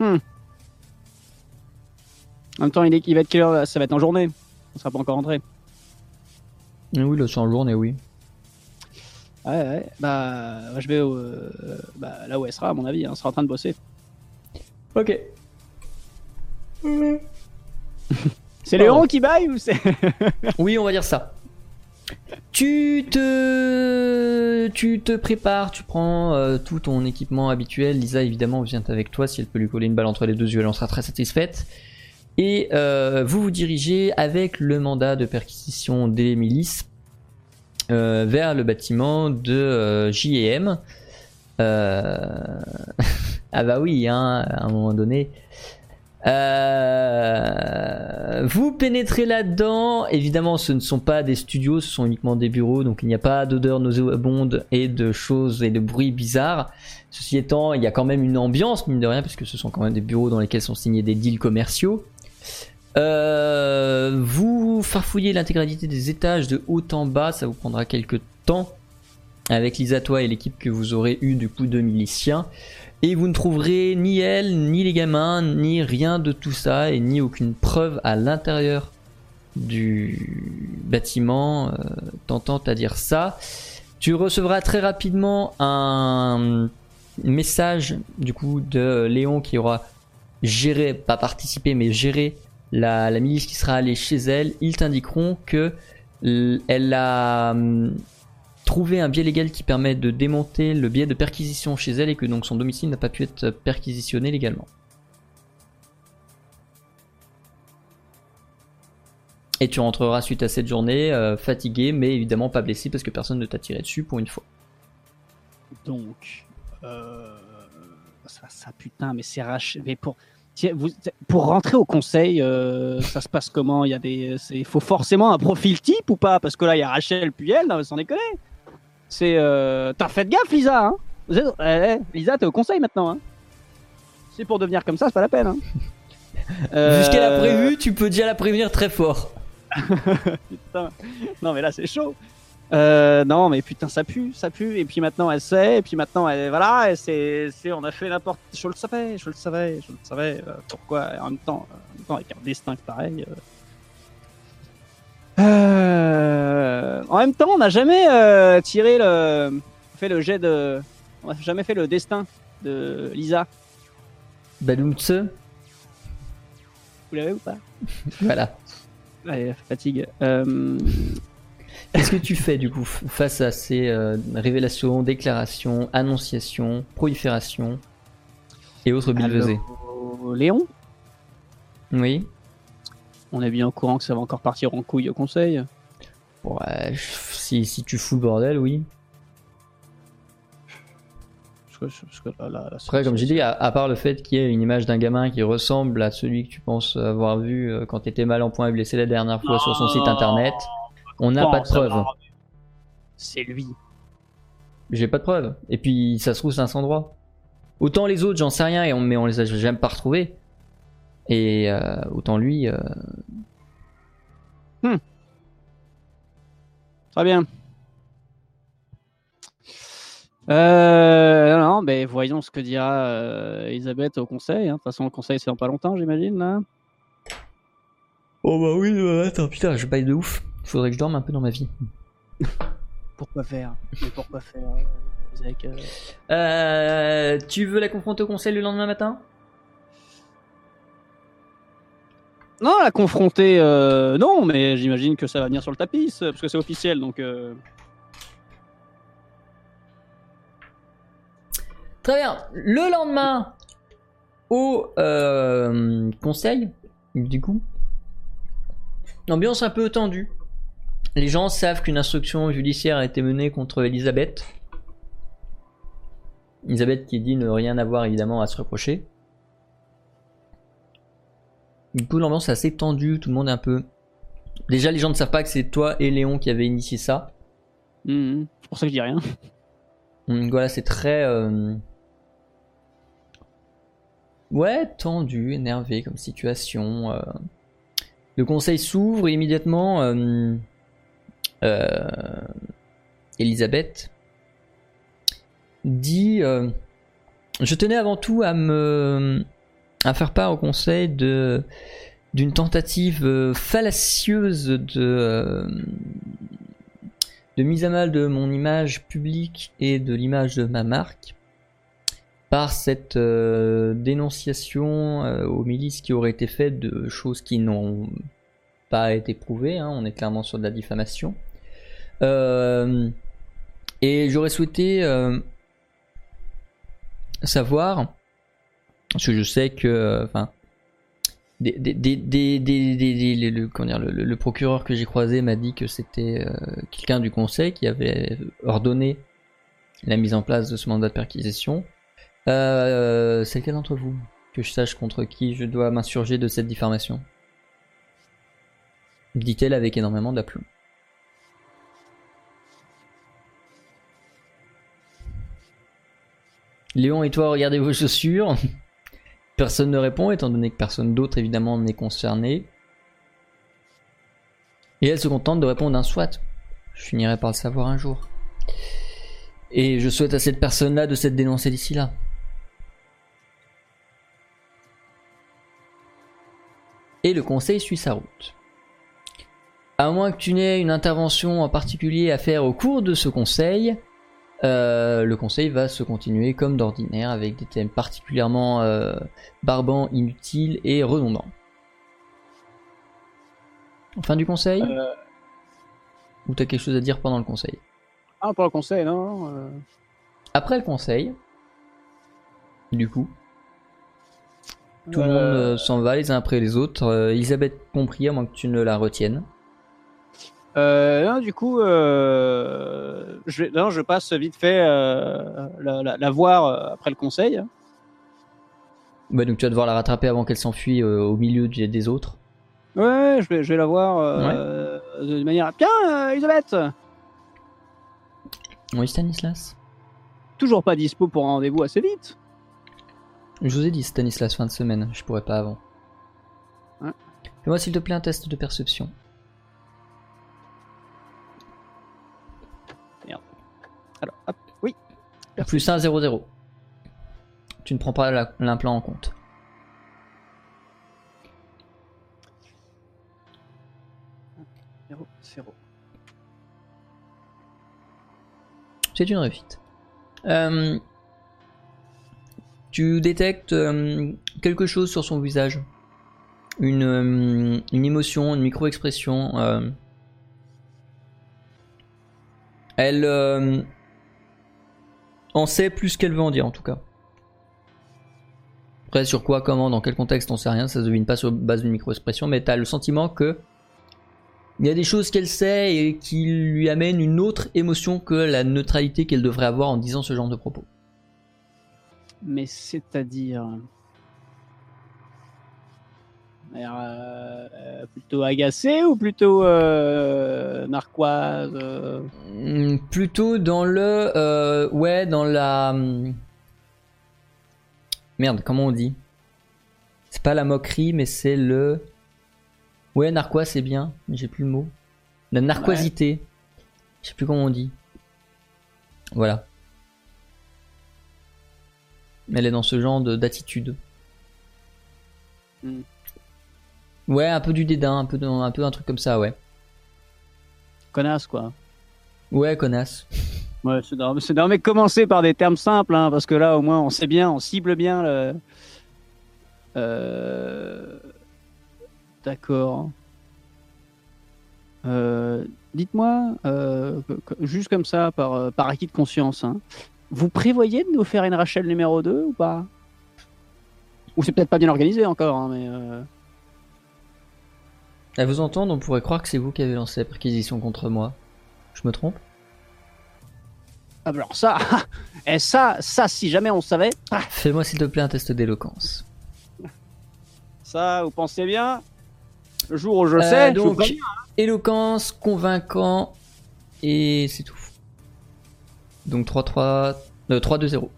En même temps, il, est, il va être quelle heure? Ça va être en journée. On sera pas encore rentré. Oui, là c'est en journée, oui. Ouais, ouais. Bah, je vais au, euh, bah, là où elle sera, à mon avis. hein. Elle sera en train de bosser. Ok. C'est. Léon qui baille ou c'est. Oui, on va dire ça. Tu te, tu te prépares, tu prends euh, tout ton équipement habituel. Lisa, évidemment, vient avec toi. Si elle peut lui coller une balle entre les deux yeux, elle en sera très satisfaite. Et euh, vous vous dirigez avec le mandat de perquisition des milices euh, vers le bâtiment de J&M. Euh, ah bah oui, hein, à un moment donné. Euh, vous pénétrez là-dedans. Évidemment, ce ne sont pas des studios, ce sont uniquement des bureaux, donc il n'y a pas d'odeur nauséabonde et de choses et de bruits bizarres. Ceci étant, il y a quand même une ambiance, mine de rien, parce que ce sont quand même des bureaux dans lesquels sont signés des deals commerciaux. Euh, vous farfouillez l'intégralité des étages de haut en bas, ça vous prendra quelques temps avec Lisa, toi et l'équipe que vous aurez eu du coup de miliciens. Et vous ne trouverez ni elle, ni les gamins, ni rien de tout ça, et ni aucune preuve à l'intérieur du bâtiment euh, tentant à dire ça. Tu recevras très rapidement un message du coup de Léon qui aura géré, pas participé, mais géré la, la milice qui sera allée chez elle. Ils t'indiqueront que elle a trouvé un biais légal qui permet de démonter le biais de perquisition chez elle et que donc son domicile n'a pas pu être perquisitionné légalement. Et tu rentreras suite à cette journée euh, fatigué, mais évidemment pas blessé parce que personne ne t'a tiré dessus pour une fois. Donc. Euh... Ça, putain, mais c'est raché. Mais pour. Pour rentrer au conseil, euh, ça se passe comment? Il y a des, faut forcément un profil type ou pas? Parce que là, il y a Rachel puis elle, non, sans déconner. C'est, euh... t'as fait gaffe, Lisa. Hein eh, eh, Lisa, t'es au conseil maintenant. Hein c'est pour devenir comme ça, c'est pas la peine. Hein Vu ce qu'elle a Euh, prévu, tu peux déjà la prévenir très fort. Putain. Non, mais là, c'est chaud. Euh, non, mais putain, ça pue, ça pue. Et puis maintenant, elle sait. Et puis maintenant, elle, voilà, et c'est, on a fait n'importe. Je le savais, je le savais, je le savais. euh, pourquoi En même temps, euh, en même temps, avec un destin pareil. Euh. En même temps, on n'a jamais euh, tiré le, fait le jet de, on n'a jamais fait le destin de Lisa. Badoumtse, Vous l'avez ou pas? Voilà. Allez, fatigue. Euh, Qu'est-ce que tu fais du coup face à ces révélations, déclarations, annonciations, proliférations et autres bilvesées Léon, Oui. On est bien au courant que ça va encore partir en couille au conseil. Ouais, si, si tu fous le bordel, oui. Après, comme j'ai dit, à, à part le fait qu'il y ait une image d'un gamin qui ressemble à celui que tu penses avoir vu euh, quand t'étais mal en point et blessé la dernière fois sur son site internet, on n'a pas de va. C'est lui. J'ai pas de preuves. Et puis, ça se trouve, c'est un sans droit. Autant les autres, j'en sais rien, et on, mais on les a jamais pas retrouvés. Et euh, autant lui, euh, Très bien. Euh, non, mais voyons ce que dira euh, Elisabeth au conseil. hein. De toute façon, le conseil, c'est dans pas longtemps, j'imagine. Là. Oh bah oui, euh, attends, putain, je baille de ouf. Faudrait que je dorme un peu dans ma vie. Pourquoi faire? Mais pourquoi faire? Euh, Euh, tu veux la confronter au conseil le lendemain matin? Non, la confronter, euh, non, mais j'imagine que ça va venir sur le tapis, parce que c'est officiel, donc. euh, Très bien. Le lendemain, au euh, conseil, du coup, ambiance un peu tendue. Les gens savent qu'une instruction judiciaire a été menée contre Elisabeth. Elisabeth qui dit ne rien avoir évidemment à se reprocher. Du coup, l'ambiance est assez tendue, tout le monde est un peu. Déjà, les gens ne savent pas que c'est toi et Léon qui avez initié ça. hum, c'est pour ça que je dis rien. Donc voilà, c'est très. euh, ouais, tendu, énervé comme situation. euh. Le conseil s'ouvre et immédiatement. euh, Elisabeth dit Je tenais avant tout à me. À faire part au conseil de. d'une tentative euh, fallacieuse de. euh, de mise à mal de mon image publique et de l'image de ma marque par cette euh, dénonciation euh, aux milices qui auraient été faites de choses qui n'ont pas été prouvées. hein. on est clairement sur de la diffamation. Euh, et j'aurais souhaité savoir, parce que je sais que, enfin, des, le procureur que j'ai croisé m'a dit que c'était euh, quelqu'un du conseil qui avait ordonné la mise en place de ce mandat de perquisition. Euh, c'est lequel d'entre vous que je sache contre qui je dois m'insurger de cette diffamation? Dit-elle avec énormément d'aplomb. Léon et toi, regardez vos chaussures. Personne ne répond, étant donné que personne d'autre, évidemment, n'est concerné. Et elle se contente de répondre un soit. Je finirai par le savoir un jour. Et je souhaite à cette personne-là de s'être dénoncée d'ici là. Et le conseil suit sa route. À moins que tu n'aies une intervention en particulier à faire au cours de ce conseil, euh, le conseil va se continuer comme d'ordinaire avec des thèmes particulièrement euh, barbants, inutiles et redondants. Fin du conseil Euh, Ou t'as quelque chose à dire pendant le conseil? Ah, pour le conseil, non Après le conseil, du coup, tout le monde s'en va les uns après les autres. Elisabeth compris, à moins que tu ne la retiennes. Euh, non, du coup, euh, je, non, je passe vite fait euh, la, la- la voir après le conseil. Bah, donc tu vas devoir la rattraper avant qu'elle s'enfuit au milieu des autres. Ouais, je vais, je vais la voir de manière. Tiens, Elisabeth Oui, Stanislas Toujours pas dispo pour un rendez-vous assez vite. Je vous ai dit Stanislas fin de semaine, je pourrais pas avant. Ouais. Fais-moi s'il te plaît un test de perception. Alors, hop, oui. Plus 1, 0, 0. Tu ne prends pas la- l'implant en compte. C'est une réussite. Euh, tu détectes euh, quelque chose sur son visage. Une, euh, une émotion, une micro-expression. euh. Elle en sait plus qu'elle veut en dire en tout cas. Après sur quoi, comment, dans quel contexte, on sait rien, ça se devine pas sur base d'une micro-expression, mais t'as le sentiment que il y a des choses qu'elle sait et qui lui amènent une autre émotion que la neutralité qu'elle devrait avoir en disant ce genre de propos. Mais c'est-à-dire. Euh, euh, plutôt agacé ou plutôt euh, narquoise euh, Hmm, Plutôt dans le... ouais, dans la... hum, Merde, comment on dit? C'est pas la moquerie, mais c'est le... Ouais, narquois, c'est bien, mais j'ai plus le mot. La narquoisité. Je sais plus comment on dit. Voilà. Elle est dans ce genre de- d'attitude. Hmm. Ouais, un peu du dédain, un peu, un peu un truc comme ça, ouais. Connasse, quoi. Ouais, connasse. Ouais, c'est normal, de commencer par des termes simples, hein, parce que là, au moins, on sait bien, on cible bien le. Euh, D'accord. Euh, Dites-moi, euh, juste comme ça, par, euh, par acquis de conscience, hein, vous prévoyez de nous faire une Rachel numéro 2 ou pas? Ou c'est peut-être pas bien organisé encore, hein, mais. À vous entendre, on pourrait croire que c'est vous qui avez lancé la perquisition contre moi. Je me trompe? Ah, alors ça, et ça, ça, si jamais on savait, Fais-moi s'il te plaît un test d'éloquence. ça, vous pensez bien? Le jour où je Euh, sais, je vous donc, préviens. éloquence, convaincant, et c'est tout. Donc 3-3... Euh, 3-2-0.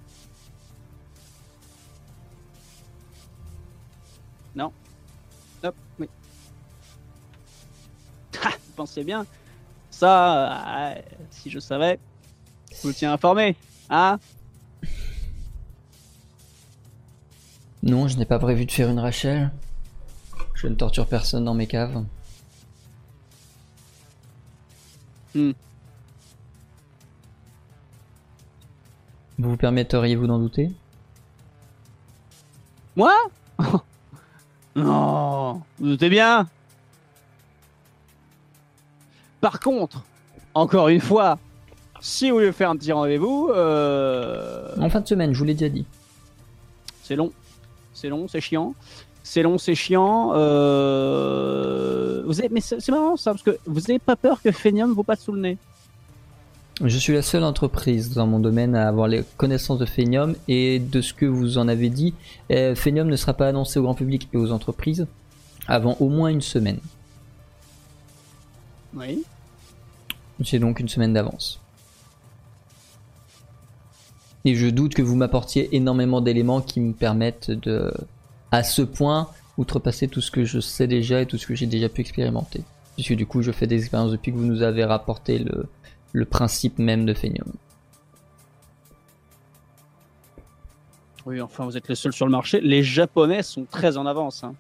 Pensez bien Ça, euh, si je savais, je vous tiens informé. Hein Non, je n'ai pas prévu de faire une Rachel. Je ne torture personne dans mes caves. Hmm. Vous vous permetteriez-vous d'en douter? Moi? Non, vous doutez bien? Par contre, encore une fois, si vous voulez faire un petit rendez-vous, euh, En fin de semaine, je vous l'ai déjà dit. c'est long, c'est long, c'est chiant, c'est long, c'est chiant. euh, Vous avez, mais c'est marrant ça parce que vous n'avez pas peur que Phenium vous passe sous le nez. Je suis la seule entreprise dans mon domaine à avoir les connaissances de Phenium et de ce que vous en avez dit, euh, Phenium ne sera pas annoncé au grand public et aux entreprises avant au moins une semaine. Oui. J'ai donc une semaine d'avance. Et je doute que vous m'apportiez énormément d'éléments qui me permettent de, à ce point, outrepasser tout ce que je sais déjà et tout ce que j'ai déjà pu expérimenter. Puisque du coup, je fais des expériences depuis que vous nous avez rapporté le, le principe même de Phenium. Oui, enfin, vous êtes les seuls sur le marché. Les Japonais sont très en avance. hein.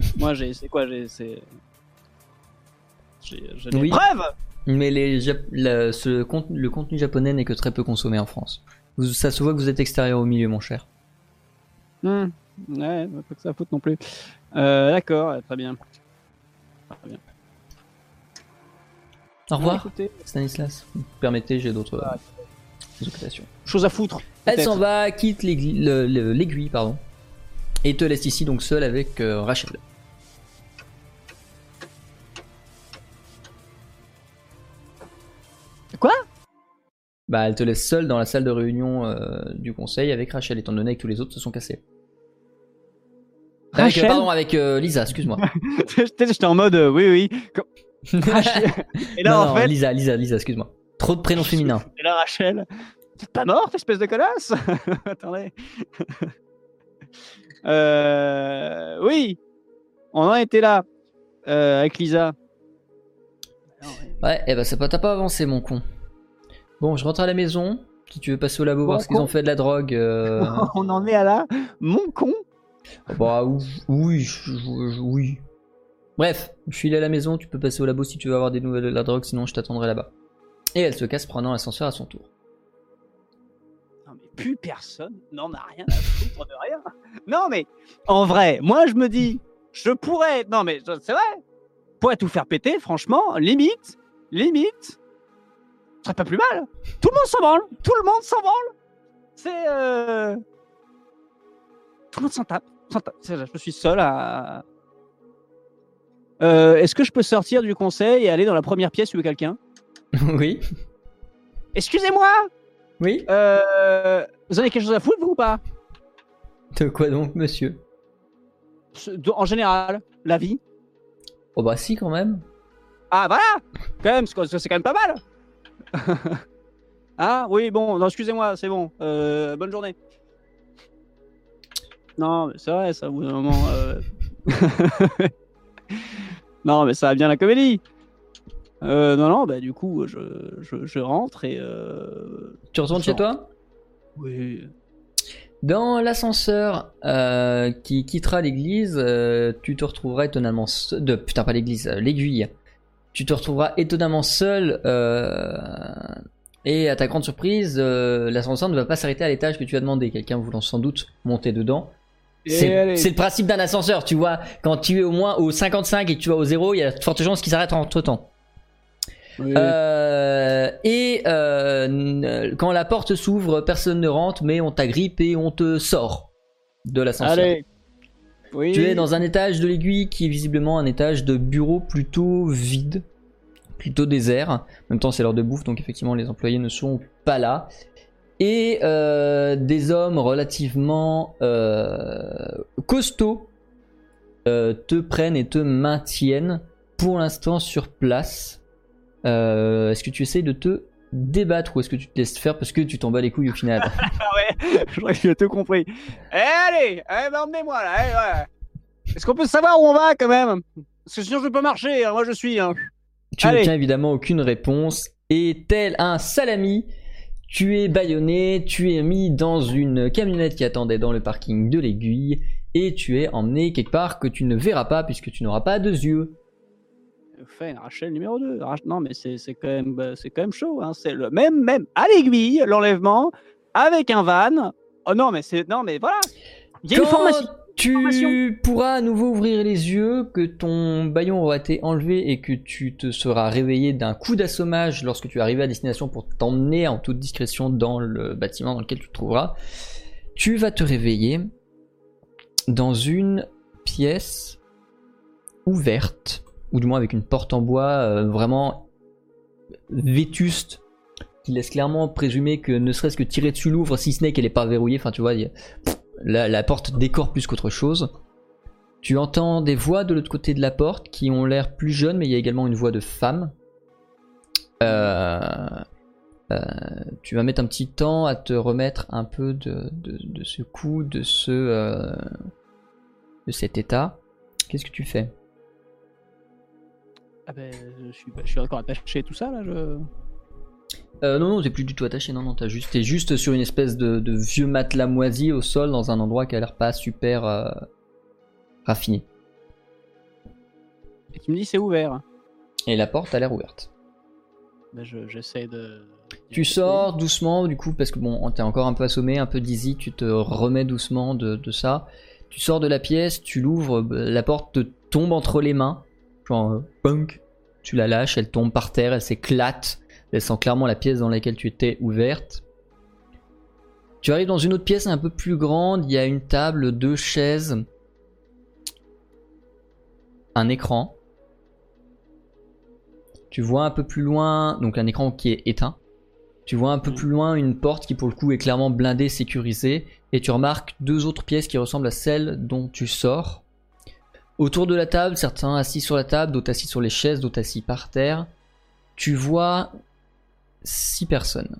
Moi, j'ai, c'est quoi, j'ai, c'est, j'ai, des Oui. preuves. Mais les Jap- la- ce cont- le contenu japonais n'est que très peu consommé en France. Vous- ça se voit que vous êtes extérieur au milieu, mon cher. Hmm. Ouais, pas que ça fout non plus. Euh, d'accord, très bien. Très bien. Au revoir, Écoutez, Stanislas. Vous me permettez, j'ai d'autres Ah. euh, occupations. chose à foutre. Elle s'en va, quitte l'aiguille, le- le- l'aiguille, pardon, et te laisse ici donc seul avec euh, Rachel. Quoi? Bah, elle te laisse seule dans la salle de réunion euh, du conseil avec Rachel, étant donné que tous les autres se sont cassés. Avec, euh, Rachel? Pardon, avec euh, Lisa, excuse-moi. J'étais j'étais en mode, euh, oui, oui. Comme- Rachel. Et là, Non, en non, fait, Lisa, Lisa, Lisa, excuse-moi. Trop de prénoms féminins. et là, Rachel. T'es pas morte, espèce de connasse Attendez. Euh, oui, on en était là euh, avec Lisa. Non, ouais. Et bah ça t'as pas avancé, mon con. Bon, je rentre à la maison. Si tu veux passer au labo Mon voir ce qu'ils ont fait de la drogue. euh, on en est à là. Mon con. Bah ou- oui, je- je- je- oui. Bref, je suis allé à la maison, tu peux passer au labo si tu veux avoir des nouvelles de la drogue, sinon je t'attendrai là-bas. Et elle se casse prenant l'ascenseur à son tour. Non, mais plus personne n'en a rien à foutre de rien. Non, mais en vrai, moi je me dis, je pourrais. Non, mais c'est vrai. Pourrais tout faire péter, franchement, limite, limite. Ce serait pas plus mal. Tout le monde s'en branle. Tout le monde s'en branle. C'est. euh, Tout le monde s'en tape. Je suis seul à. Euh, Est-ce que je peux sortir du conseil et aller dans la première pièce où quelqu'un? Oui, Excusez-moi oui. euh, Vous avez quelque chose à foutre, vous ou pas? De quoi donc, monsieur? En général, la vie. Oh bah si, quand même. Ah, voilà Quand même, c'est quand même pas mal Ah, oui, bon, non, excusez-moi, c'est bon. Euh, bonne journée. Non, mais c'est vrai, ça, au bout d'un moment. euh, non, mais ça va bien la comédie. Euh, non, non, bah du coup, je, je, je rentre et. Euh... Tu retournes chez toi? Oui. Dans l'ascenseur euh, qui quittera l'église, euh, tu te retrouveras étonnamment seul... De... Putain, pas l'église, euh, l'aiguille. Tu te retrouveras étonnamment seul et à ta grande surprise, l'ascenseur ne va pas s'arrêter à l'étage que tu as demandé. Quelqu'un voulant sans doute monter dedans. C'est c'est le principe d'un ascenseur, tu vois. Quand tu es au moins au 55 et que tu vas au 0, il y a de fortes chances qu'il s'arrête entre temps. Oui. Euh, et euh, quand la porte s'ouvre, personne ne rentre, mais on t'agrippe et on te sort de l'ascenseur. Oui. Tu es dans un étage de l'aiguille qui est visiblement un étage de bureau plutôt vide, plutôt désert. En même temps, c'est l'heure de bouffe, donc effectivement, les employés ne sont pas là. Et euh, des hommes relativement euh, costauds euh, te prennent et te maintiennent pour l'instant sur place. Euh, est-ce que tu essayes de te débattre ou est-ce que tu te laisses faire parce que tu t'en bats les couilles au final Ah ouais, je crois que j'ai tout compris. Eh, allez, eh, ben, emmenez-moi là. eh, ouais. Est-ce qu'on peut savoir où on va quand même? Parce que sinon je peux pas marcher. hein, Moi je suis. hein. Tu Allez. n'obtiens évidemment aucune réponse et tel un salami, tu es bâillonné, tu es mis dans une camionnette qui attendait dans le parking de l'aiguille et tu es emmené quelque part que tu ne verras pas puisque tu n'auras pas deux yeux. Fait Rachel numéro 2. Non mais c'est quand même c'est quand même chaud. Hein. C'est le même même à l'aiguille l'enlèvement avec un van. Oh non mais c'est non mais voilà. Il y a une formation. tu pourras à nouveau ouvrir les yeux, que ton baillon aura été enlevé et que tu te seras réveillé d'un coup d'assommage lorsque tu es arrivé à destination pour t'emmener en toute discrétion dans le bâtiment dans lequel tu te trouveras, tu vas te réveiller dans une pièce ouverte, ou du moins avec une porte en bois euh, vraiment vétuste, qui laisse clairement présumer que ne serait-ce que tirer dessus l'ouvre, si ce n'est qu'elle n'est pas verrouillée, enfin tu vois, la, porte décore plus qu'autre chose. Tu entends des voix de l'autre côté de la porte qui ont l'air plus jeunes, mais il y a également une voix de femme. Euh, euh, tu vas mettre un petit temps à te remettre un peu de, de- ce coup, de ce, de cet état. Qu'est-ce que tu fais? Ah ben, je suis je suis encore attaché tout ça là. Je... Euh, non, non, t'es plus du tout attaché. Non, non, t'as juste, t'es juste sur une espèce de, de vieux matelas moisi au sol dans un endroit qui a l'air pas super euh, raffiné. Et tu me dis c'est ouvert. Et la porte a l'air ouverte. Ben, je- j'essaie de. Tu sors doucement, du coup, parce que bon, t'es encore un peu assommé, un peu dizzy, tu te remets doucement de, de ça. Tu sors de la pièce, tu l'ouvres, euh, la porte te tombe entre les mains, euh, punk, tu la lâches, elle tombe par terre, elle s'éclate, laissant clairement la pièce dans laquelle tu étais ouverte. Tu arrives dans une autre pièce un peu plus grande, il y a une table, deux chaises, un écran. Tu vois un peu plus loin, donc un écran qui est éteint. Tu vois un peu plus loin une porte qui pour le coup est clairement blindée, sécurisée, et tu remarques deux autres pièces qui ressemblent à celles dont tu sors. Autour de la table, certains assis sur la table, d'autres assis sur les chaises, d'autres assis par terre. Tu vois six personnes.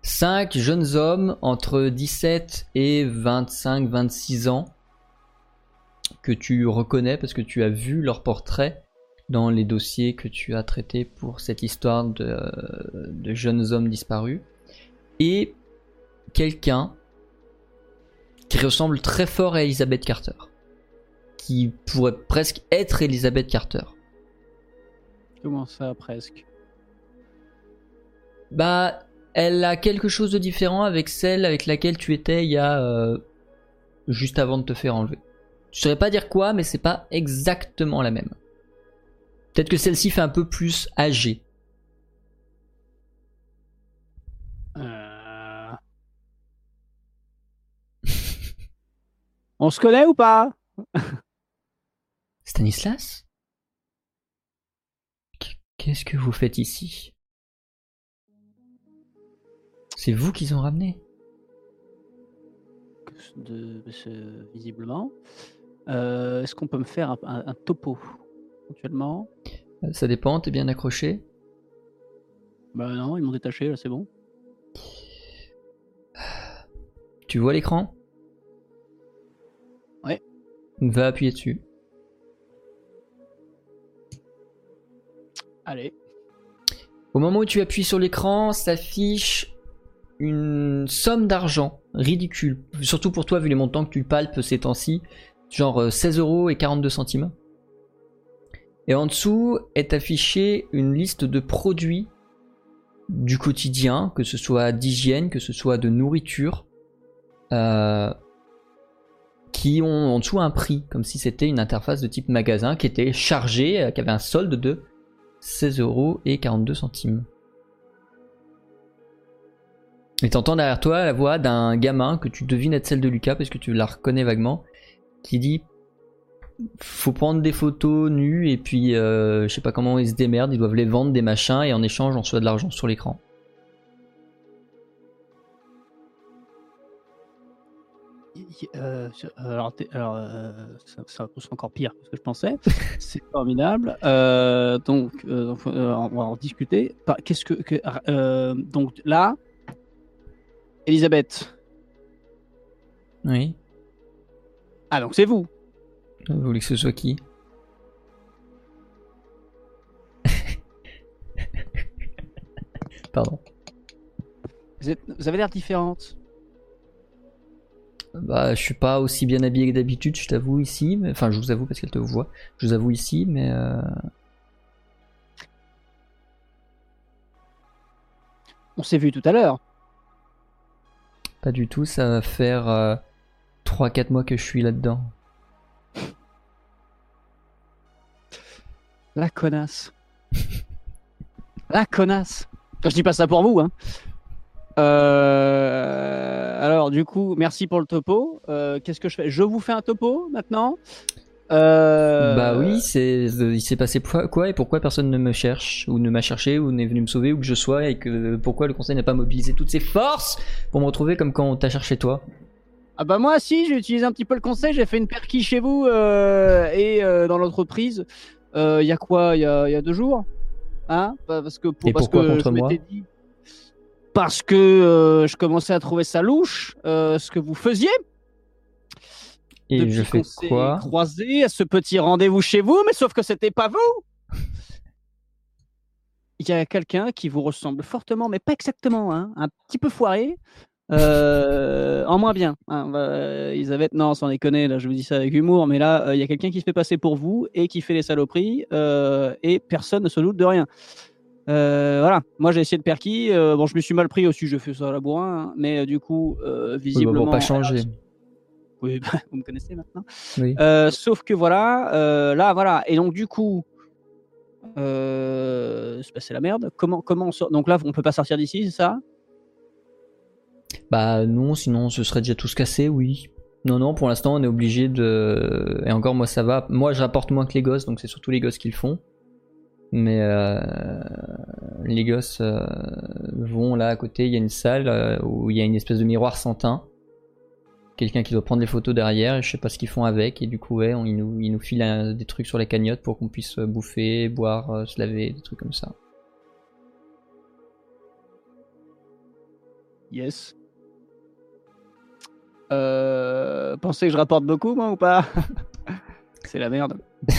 Cinq jeunes hommes entre 17 et 25-26 ans que tu reconnais parce que tu as vu leur portrait dans les dossiers que tu as traités pour cette histoire de, de jeunes hommes disparus. Et quelqu'un qui ressemble très fort à Elizabeth Carter. Qui pourrait presque être Elizabeth Carter. Comment ça presque? Bah, elle a quelque chose de différent avec celle avec laquelle tu étais il y a euh, juste avant de te faire enlever. Je saurais pas dire quoi, mais c'est pas exactement la même. Peut-être que celle-ci fait un peu plus âgée. Euh. On se connaît ou pas? Stanislas? Qu- Qu'est-ce que vous faites ici? C'est vous qu'ils ont ramené de, ce- Visiblement. Euh, Est-ce qu'on peut me faire un, un- un topo éventuellement? Euh, Ça dépend, t'es bien accroché? Bah non, ils m'ont détaché, là c'est bon. Tu vois l'écran? Ouais. Va appuyer dessus. Allez. Au moment où tu appuies sur l'écran, s'affiche une somme d'argent ridicule. Surtout pour toi, vu les montants que tu palpes ces temps-ci. Genre euh, 16 euros et 42 centimes. Et en dessous est affichée une liste de produits du quotidien, que ce soit d'hygiène, que ce soit de nourriture, euh, qui ont en dessous un prix, comme si c'était une interface de type magasin qui était chargée, euh, qui avait un solde de 16 euros et 42 centimes. Et t'entends derrière toi la voix d'un gamin que tu devines être celle de Lucas parce que tu la reconnais vaguement, qui dit faut prendre des photos nues et puis euh, je sais pas comment ils se démerdent, ils doivent les vendre des machins et en échange on reçoit de l'argent sur l'écran. Euh, je- alors, alors, euh, ça, ça c'est encore pire que ce que je pensais. C'est formidable. Euh, donc, euh, euh, on va en discuter. Qu'est-ce que, que- euh, donc là, Elisabeth, Oui. Ah, donc c'est vous. Vous voulez que ce soit qui? Pardon. Vous, êtes- vous avez l'air différente. Bah, je suis pas aussi bien habillé que d'habitude, je t'avoue ici. Mais... Enfin, je vous avoue parce qu'elle te voit. Je vous avoue ici, mais euh, On s'est vu tout à l'heure. pas du tout. Ça va faire euh, 3-4 mois que je suis là-dedans. La connasse. La connasse. Je dis pas ça pour vous, hein. Euh, Alors, du coup, merci pour le topo. Euh, Qu'est-ce que je fais? Je vous fais un topo maintenant? Euh, Bah oui, c'est il s'est passé quoi et pourquoi personne ne me cherche ou ne m'a cherché ou n'est venu me sauver ou que je sois et que pourquoi le conseil n'a pas mobilisé toutes ses forces pour me retrouver comme quand on t'a cherché toi? Ah bah moi, si, j'ai utilisé un petit peu le conseil. J'ai fait une perquis chez vous et dans l'entreprise. Il y a quoi? Il y a, il y a deux jours? Hein? Parce que pour, Et parce pourquoi que contre je moi? dit- Parce que euh, je commençais à trouver ça louche, euh, ce que vous faisiez. Et depuis je fais s'est quoi? croisés à ce petit rendez-vous chez vous, mais sauf que c'était pas vous. Il y a quelqu'un qui vous ressemble fortement, mais pas exactement, hein, un petit peu foiré, euh, en moins bien. Hein, bah, Elisabeth, non, sans déconner, là, je vous dis ça avec humour, mais là, il y a quelqu'un qui se fait passer pour vous et qui fait les saloperies, et personne ne se doute de rien. Euh, voilà, moi j'ai essayé de perquis, euh, bon, je me suis mal pris aussi, je fais ça à la bourrin, hein, mais euh, du coup, euh, Oui, bah, visiblement. pas changer. Oui, bah, vous me connaissez maintenant. Oui. Sauf que voilà, là, voilà. Et donc, du coup, c'est c'est la merde. Comment, comment on sort? Donc là, on peut pas sortir d'ici, c'est ça? Bah non, sinon ce serait déjà tous cassé, oui. Non, non, pour l'instant on est obligé de... Et encore moi ça va. Moi je rapporte moins que les gosses, donc c'est surtout les gosses qui le font. Mais euh, les gosses euh, vont là à côté, il y a une salle euh, où il y a une espèce de miroir sans teint. Quelqu'un qui doit prendre les photos derrière, et je sais pas ce qu'ils font avec, et du coup ouais, on, ils, nous, ils nous filent un- des trucs sur les cagnottes pour qu'on puisse bouffer, boire, se laver, des trucs comme ça. Yes. Euh, pensez que je rapporte beaucoup, moi, ou pas? C'est la merde.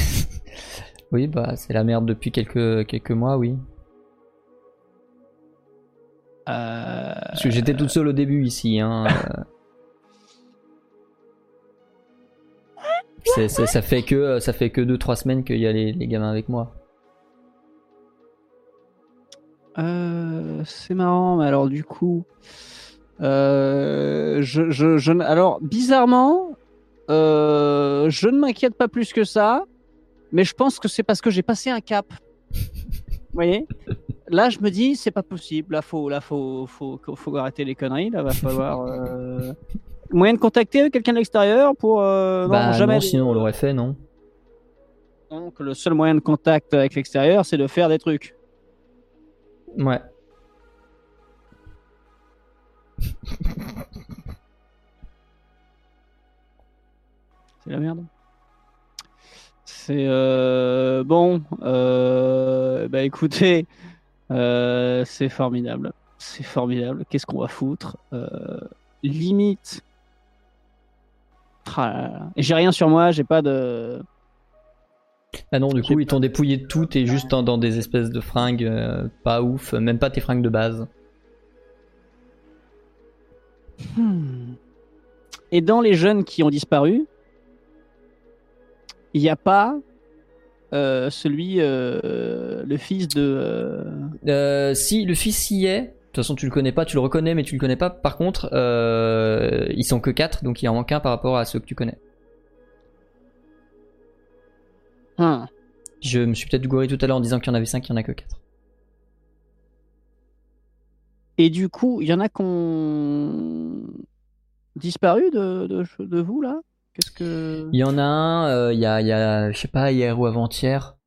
Oui, bah c'est la merde depuis quelques, quelques mois, oui. Euh, Parce que j'étais toute seule au début ici. Hein. euh. Ça fait que ça fait que 2-3 semaines qu'il y a les, les gamins avec moi. euh, c'est marrant, mais alors, du coup. euh, je, je, alors, bizarrement, je ne m'inquiète pas plus que ça, mais je pense que c'est parce que j'ai passé un cap. Vous voyez? Là, je me dis, c'est pas possible. Là, faut, là, faut, faut, faut, faut arrêter les conneries. Là, va falloir. euh, Moyen de contacter quelqu'un de l'extérieur pour. euh, non, bah jamais. non, sinon on l'aurait fait, non? Donc, le seul moyen de contact avec l'extérieur, c'est de faire des trucs. Ouais. C'est la merde. C'est euh, bon. Euh, bah écoutez, euh, c'est formidable. C'est formidable. Qu'est-ce qu'on va foutre Limite. Ah J'ai rien sur moi. J'ai pas de. Ah non, du coup ils t'ont dépouillé de tout, t'es juste dans, des espèces de fringues pas ouf, même pas tes fringues de base. Hmm. Et dans les jeunes qui ont disparu, il n'y a pas euh, celui, euh, le fils de. euh, si le fils y est, de toute façon tu le connais pas, tu le reconnais mais tu le connais pas. Par contre, ils sont que 4, donc il en manque un par rapport à ceux que tu connais. hein. Je me suis peut-être gouré tout à l'heure en disant qu'il y en avait 5, il y en a que 4. Et du coup, il y en a qui ont disparu de, de, de vous là? Qu'est-ce que. Il y en a un, euh, il y a, il y a, je sais pas, hier ou avant-hier,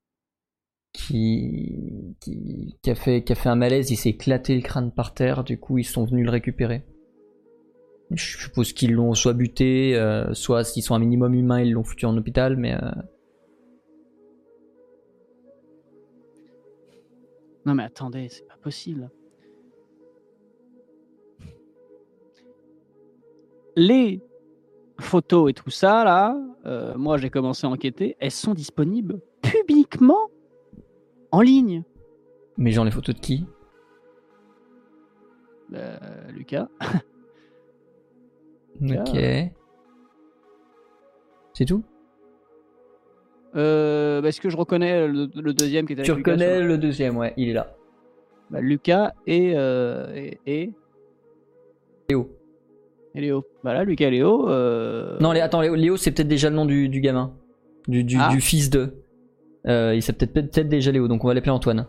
qui, qui, qui a fait, qui a fait un malaise, il s'est éclaté le crâne par terre, du coup ils sont venus le récupérer. Je suppose qu'ils l'ont soit buté, euh, soit s'ils sont un minimum humains, ils l'ont foutu en hôpital, mais euh, Non mais attendez, c'est pas possible. Les photos et tout ça, là, euh, moi j'ai commencé à enquêter, elles sont disponibles publiquement en ligne. Mais genre les photos de qui? Euh, Lucas. Ok. C'est tout? Euh, bah, Est-ce que je reconnais le, le deuxième qui était Tu Lucas reconnais le deuxième, ouais, il est là. Bah, Lucas et, et, et, Léo. Et Léo. Voilà, Lucas et Léo. euh, Non, attends, Léo, Léo, c'est peut-être déjà le nom du, du gamin. Du, du, Ah. du fils de. Euh, il s'appelle peut-être peut-être déjà Léo, donc on va l'appeler Antoine.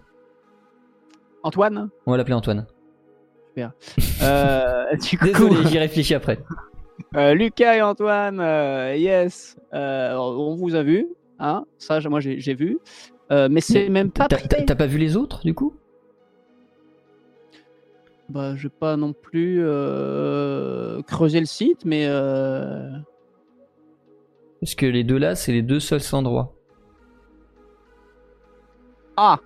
Antoine? On va l'appeler Antoine. Euh, du coup, Désolé, j'y réfléchis après. Lucas et Antoine, yes, on vous a vu, hein, ça, moi j'ai vu, mais c'est même pas t'as pas vu les autres, du coup? Bah, je vais pas non plus euh, creuser le site, mais euh, Parce que les deux là, c'est les deux seuls sans droit. ah,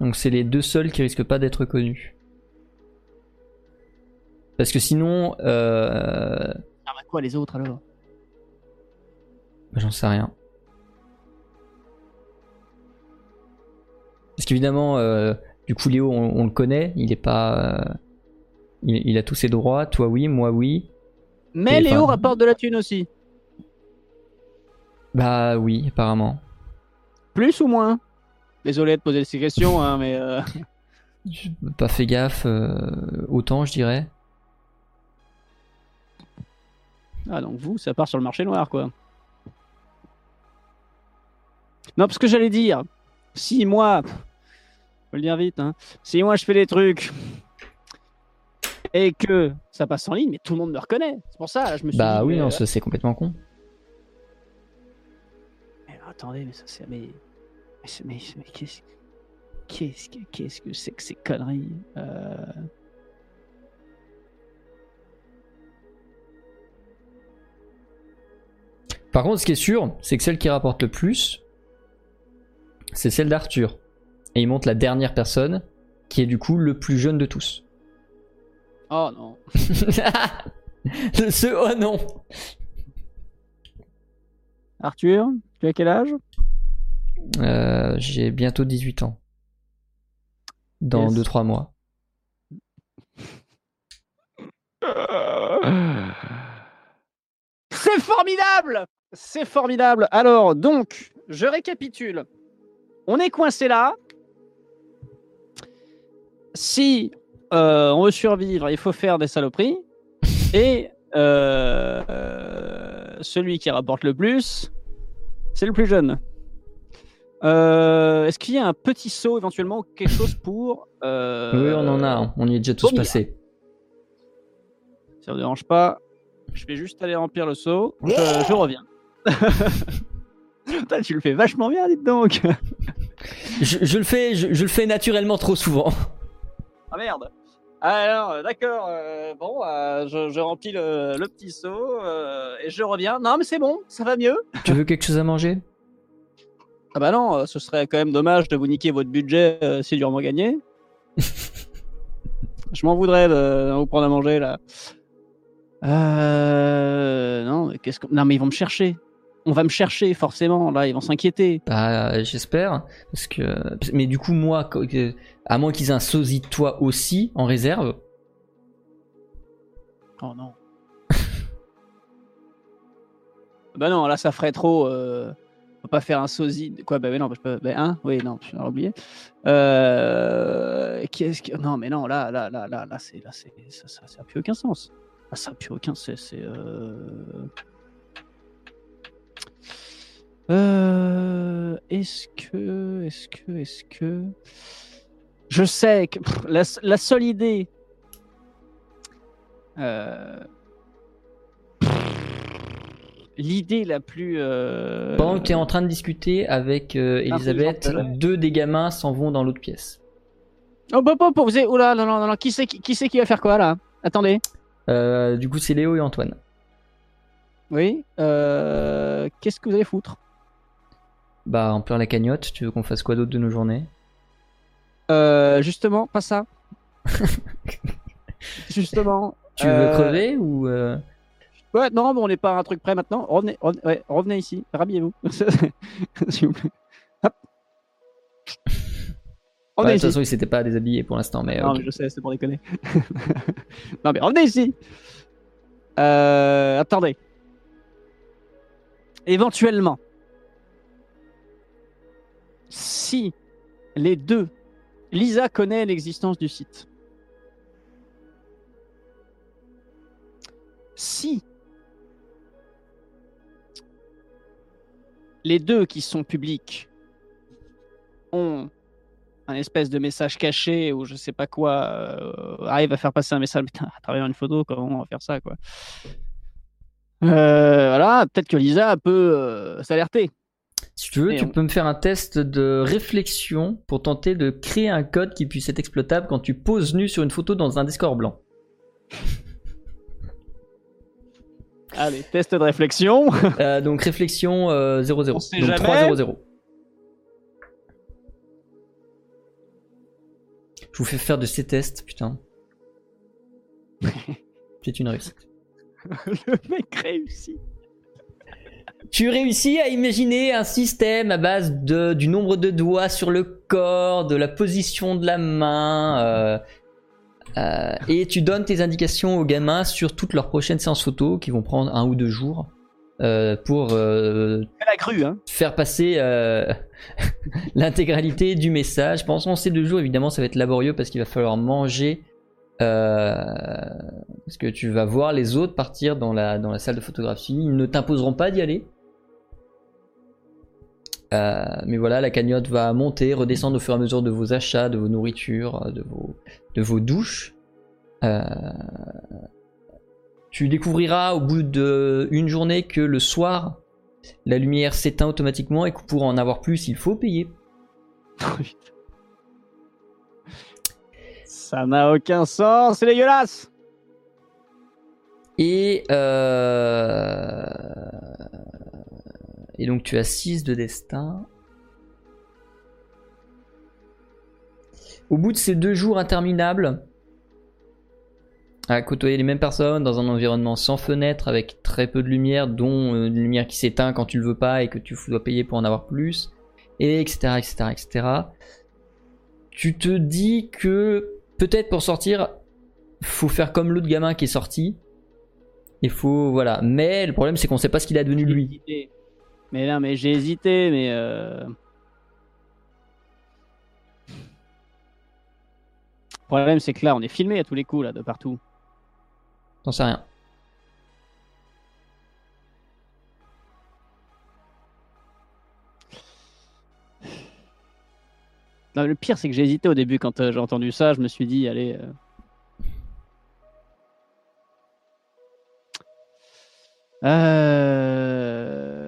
Donc c'est les deux seuls qui risquent pas d'être connus. Parce que sinon, euh... ah bah quoi les autres alors? J'en sais rien. Parce qu'évidemment, euh, du coup Léo, on, on le connaît, il est pas, il, il a tous ses droits. Toi oui, moi oui. Mais Et Léo enfin- rapporte de la thune aussi. Bah oui, apparemment. Plus ou moins Désolé de poser ces questions, hein, mais euh, pas fait gaffe, euh, autant je dirais. ah donc vous, ça part sur le marché noir quoi. Non, parce que j'allais dire, si moi, faut le dire vite, hein, si moi je fais des trucs et que ça passe en ligne, mais tout le monde me reconnaît. C'est pour ça, je me suis Bah dit, oui, non, euh, c'est complètement con. mais attendez, mais ça c'est mais mais, c'est- mais, qu'est-ce qu'est-ce que qu'est-ce que c'est que ces conneries Euh, Par contre, ce qui est sûr, c'est que celle qui rapporte le plus, c'est celle d'Arthur. Et il montre la dernière personne, qui est du coup le plus jeune de tous. Oh non. Ce oh non Arthur, tu as quel âge? Euh, J'ai bientôt 18 ans. Dans Yes. 2-3 mois. C'est formidable C'est formidable Alors, donc, je récapitule. On est coincé là. Si euh, on veut survivre, il faut faire des saloperies. Et euh, euh, celui qui rapporte le plus, c'est le plus jeune. Euh, Est-ce qu'il y a un petit saut éventuellement ou quelque chose pour... euh, Oui, on en a, on y est déjà tous passés. Ça ne dérange pas. Je vais juste aller remplir le seau. Je, je reviens. Putain, tu le fais vachement bien, dites donc. Je, je le fais, je, je le fais naturellement trop souvent. Ah merde. Alors, euh, d'accord. euh, bon, euh, je, je remplis le, le petit seau euh, et je reviens. Non, mais c'est bon, ça va mieux. tu veux quelque chose à manger? Ah bah non, ce serait quand même dommage de vous niquer votre budget si durement gagné. je m'en voudrais de, de vous prendre à manger là. Euh, non, mais qu'est-ce que... Non, mais ils vont me chercher. On va me chercher forcément. Là, ils vont s'inquiéter. Bah, j'espère. Parce que, mais du coup, moi, à moins qu'ils aient un sosie de toi aussi en réserve, Oh non. bah non, là ça ferait trop. Euh... On peut pas faire un sosie. Quoi Bah mais non, je peux. Bah hein Oui, non, je oublié. Euh... Qu'est-ce que. Non, mais non, là, là, là, là, là, c'est, là, c'est, ça, ça, ça a plus aucun sens. Ah, ça a plus aucun. C'est, c'est. Euh... Euh, Est-ce que, est-ce que, est-ce que, je sais que pff, la, la seule idée euh, L'idée la plus. euh, pendant que tu es en train de discuter avec euh, Elisabeth, ouais. deux des gamins s'en vont dans l'autre pièce. Oh, bah, bah, bah, vous êtes. Oula, non, non, non, non. Qui c'est qui, qui, c'est qui va faire quoi là? Attendez. Euh, du coup, c'est Léo et Antoine. Oui. Euh, Qu'est-ce que vous allez foutre? Bah, en plein la cagnotte, tu veux qu'on fasse quoi d'autre de nos journées? Euh, Justement, pas ça. justement. Tu veux euh, crever ou. euh, Ouais, non, mais on n'est pas à un truc près maintenant. Revenez, revenez, ouais, revenez ici. Rhabillez-vous. S'il vous plaît. Hop. Revenez de toute façon, il s'était pas déshabillé pour l'instant, mais Non, mais je sais, c'est pour déconner. non, mais revenez ici. Euh, attendez. Éventuellement, si les deux, Lisa connaît l'existence du site. Si les deux qui sont publics ont un espèce de message caché ou je sais pas quoi euh, arrive à faire passer un message à travers une photo comment on va faire ça quoi Euh, voilà peut-être que Lisa peut euh, s'alerter Si tu veux, Et tu on- peux me faire un test de réflexion pour tenter de créer un code qui puisse être exploitable quand tu poses nu sur une photo dans un Discord blanc. allez test de réflexion Euh, donc réflexion euh, 00. On sait donc jamais. 300. Je vous fais faire de ces tests, putain. C'est une réussite. le mec réussit Tu réussis à imaginer un système à base de, du nombre de doigts sur le corps, de la position de la main, euh, euh, et tu donnes tes indications aux gamins sur toutes leurs prochaines séances photo qui vont prendre un ou deux jours euh, pour hein faire passer l'intégralité du message. Pendant ces deux jours, évidemment, ça va être laborieux parce qu'il va falloir manger. Euh, parce que tu vas voir les autres partir dans la, dans la salle de photographie. Ils ne t'imposeront pas d'y aller. Euh, mais voilà, la cagnotte va monter, redescendre au fur et à mesure de vos achats, de vos nourritures, de vos, de vos douches. Euh, tu découvriras au bout d'une journée que le soir, la lumière s'éteint automatiquement et que pour en avoir plus, il faut payer. ça n'a aucun sens c'est dégueulasse Et, euh... et donc tu as 6 de destin. Au bout de ces deux jours interminables, à côtoyer les mêmes personnes dans un environnement sans fenêtre, avec très peu de lumière, dont euh, une lumière qui s'éteint quand tu le veux pas et que tu dois payer pour en avoir plus, et etc. etc. etc. Tu te dis que peut-être pour sortir, faut faire comme l'autre gamin qui est sorti. Il faut voilà, mais le problème c'est qu'on sait pas ce qu'il a devenu lui. hésité. mais non mais j'ai hésité mais euh... le problème c'est que là on est filmé à tous les coups là de partout T'en sais rien. Le pire, c'est que j'ai hésité au début quand euh, j'ai entendu ça. Je me suis dit, allez. euh.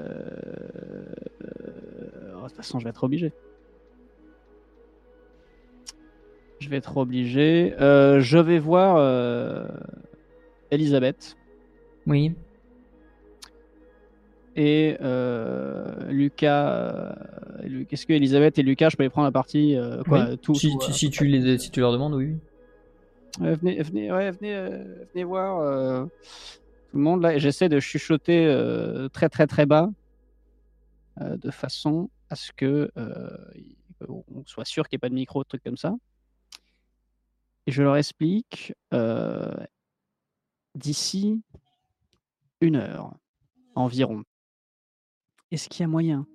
Euh, oh, De toute façon, je vais être obligé. Je vais être obligé. Euh, je vais voir Elisabeth Oui. Et euh, Lucas. euh, Est-ce que Elisabeth et Lucas, je peux les prendre la partie euh, quoi, Oui. tout, si, tout, si- si tu les, si tu leur demandes, oui. Venez, venez, ouais, venez, venez voir tout le monde là. Et J'essaie de chuchoter très très très bas, de façon à ce que on soit sûr qu'il n'y ait pas de micro, de trucs comme ça. Et je leur explique euh, d'ici une heure environ. Est-ce qu'il y a moyen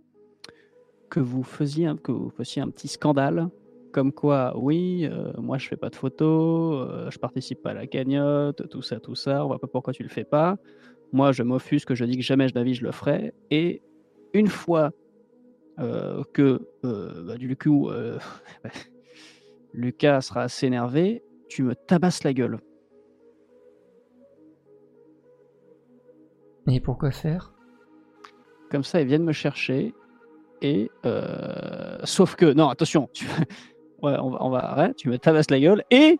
que vous que fassiez un petit scandale comme quoi, oui, euh, moi je fais pas de photos, euh, je participe pas à la cagnotte, tout ça, tout ça, on voit pas pourquoi tu le fais pas. Moi je m'offusque, je dis que jamais je d'avis je le ferai. Et une fois euh, que bah, du coup Lucas sera assez énervé, tu me tabasses la gueule. Et pourquoi faire? Comme ça, ils viennent me chercher. Et euh, sauf que, non, attention, tu, ouais, on va, on va, ouais, tu me tabasses la gueule et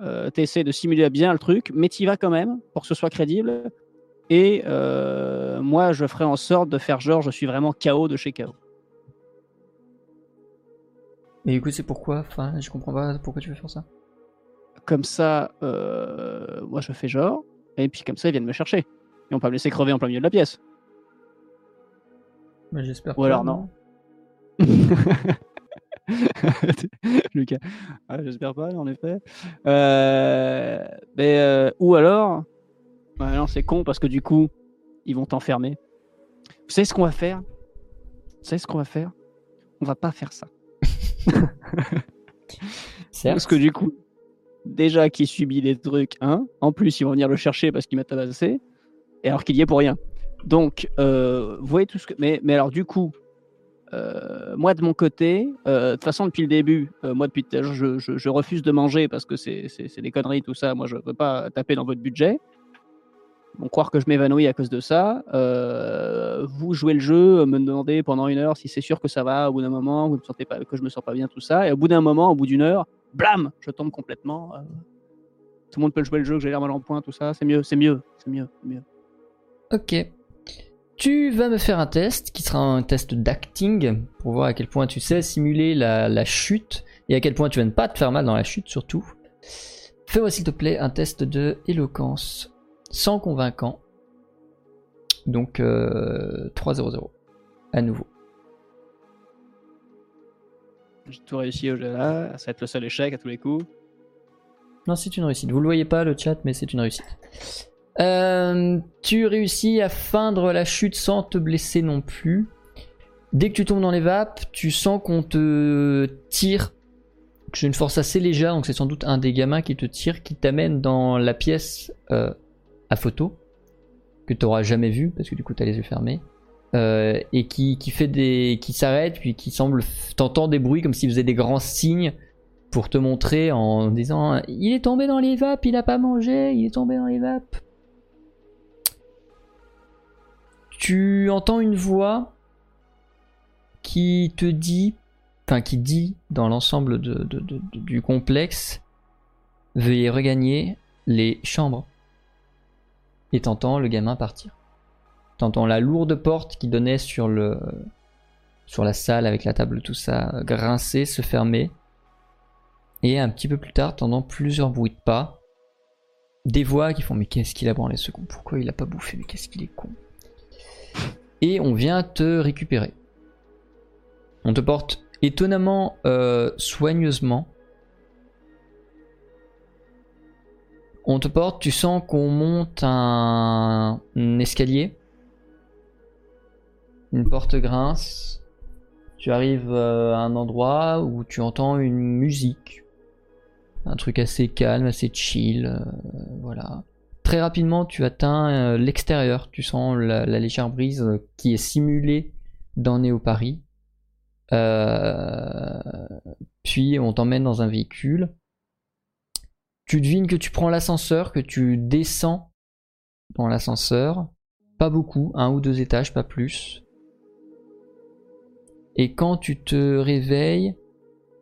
euh, tu essaies de simuler bien le truc, mais tu vas quand même pour que ce soit crédible. Et euh, moi, je ferai en sorte de faire genre, je suis vraiment KO de chez KO. Mais écoute, c'est pourquoi Enfin, je comprends pas pourquoi tu veux faire ça. Comme ça, euh, moi, je fais genre, et puis comme ça, ils viennent me chercher. Ils vont pas me laisser crever en plein milieu de la pièce. Bah, J'espère Ou alors non. Lucas. Ouais, J'espère pas, en effet. Euh, mais, euh, ou alors, ouais, non, c'est con parce que du coup, ils vont t'enfermer. Vous savez ce qu'on va faire? Vous savez ce qu'on va faire? On va pas faire ça. Parce que du coup, déjà qu'il subit des trucs, hein, en plus ils vont venir le chercher parce qu'il m'a tabassé, et alors qu'il y est pour rien. Donc, euh, vous voyez tout ce que. Mais, mais alors, du coup, euh, moi de mon côté, euh, de toute façon, depuis le début, moi depuis. Je, je, je refuse de manger parce que c'est des conneries, tout ça. Moi, je veux pas taper dans votre budget. Vont croire que je m'évanouis à cause de ça. Vous jouez le jeu, me demandez pendant une heure si c'est sûr que ça va au bout d'un moment, vous me sentez pas, que je me sens pas bien, tout ça. Et au bout d'un moment, au bout d'une heure, blam, je tombe complètement. tout le monde peut jouer le jeu, que j'ai l'air mal en point, tout ça. C'est mieux, c'est mieux, c'est mieux, c'est mieux. Ok. Tu vas me faire un test qui sera un test d'acting pour voir à quel point tu sais simuler la, la chute et à quel point tu vas ne pas te faire mal dans la chute surtout. Fais-moi s'il te plaît un test de éloquence sans convaincant. Donc euh, 3-0-0 à nouveau. J'ai tout réussi au jeu là, ça va être le seul échec à tous les coups. Non, c'est une réussite. Vous le voyez pas le chat, mais c'est une réussite. Euh, tu réussis à feindre la chute sans te blesser non plus. Dès que tu tombes dans les vapes, tu sens qu'on te tire. C'est une force assez légère, donc c'est sans doute un des gamins qui te tire, qui t'amène dans la pièce euh, à photo que tu n'auras jamais vue parce que du coup tu as les yeux fermés. Euh, et qui, fait des qui s'arrête puis qui semble t'entends des bruits comme s'il faisait des grands signes pour te montrer en disant il est tombé dans les vapes, il a pas mangé, il est tombé dans les vapes. Tu entends une voix qui te dit, enfin qui dit dans l'ensemble du complexe, veuillez regagner les chambres. Et t'entends le gamin partir. T'entends la lourde porte qui donnait sur le sur la salle avec la table tout ça grincer, se fermer. Et un petit peu plus tard, t'entends plusieurs bruits de pas. Des voix qui font Mais qu'est-ce qu'il a branlé ce con? Pourquoi il a pas bouffé? Mais qu'est-ce qu'il est con? Et on vient te récupérer. On te porte étonnamment euh, soigneusement. On te porte, tu sens qu'on monte un, escalier. Une porte grince. Tu arrives euh, à un endroit où tu entends une musique. Un truc assez calme, assez chill. euh, voilà. Très rapidement, tu atteins euh, l'extérieur. Tu sens la, légère brise qui est simulée dans Néo Paris. Euh, puis on t'emmène dans un véhicule. Tu devines que tu prends l'ascenseur, que tu descends dans l'ascenseur. Pas beaucoup, un ou deux étages, pas plus. Et quand tu te réveilles,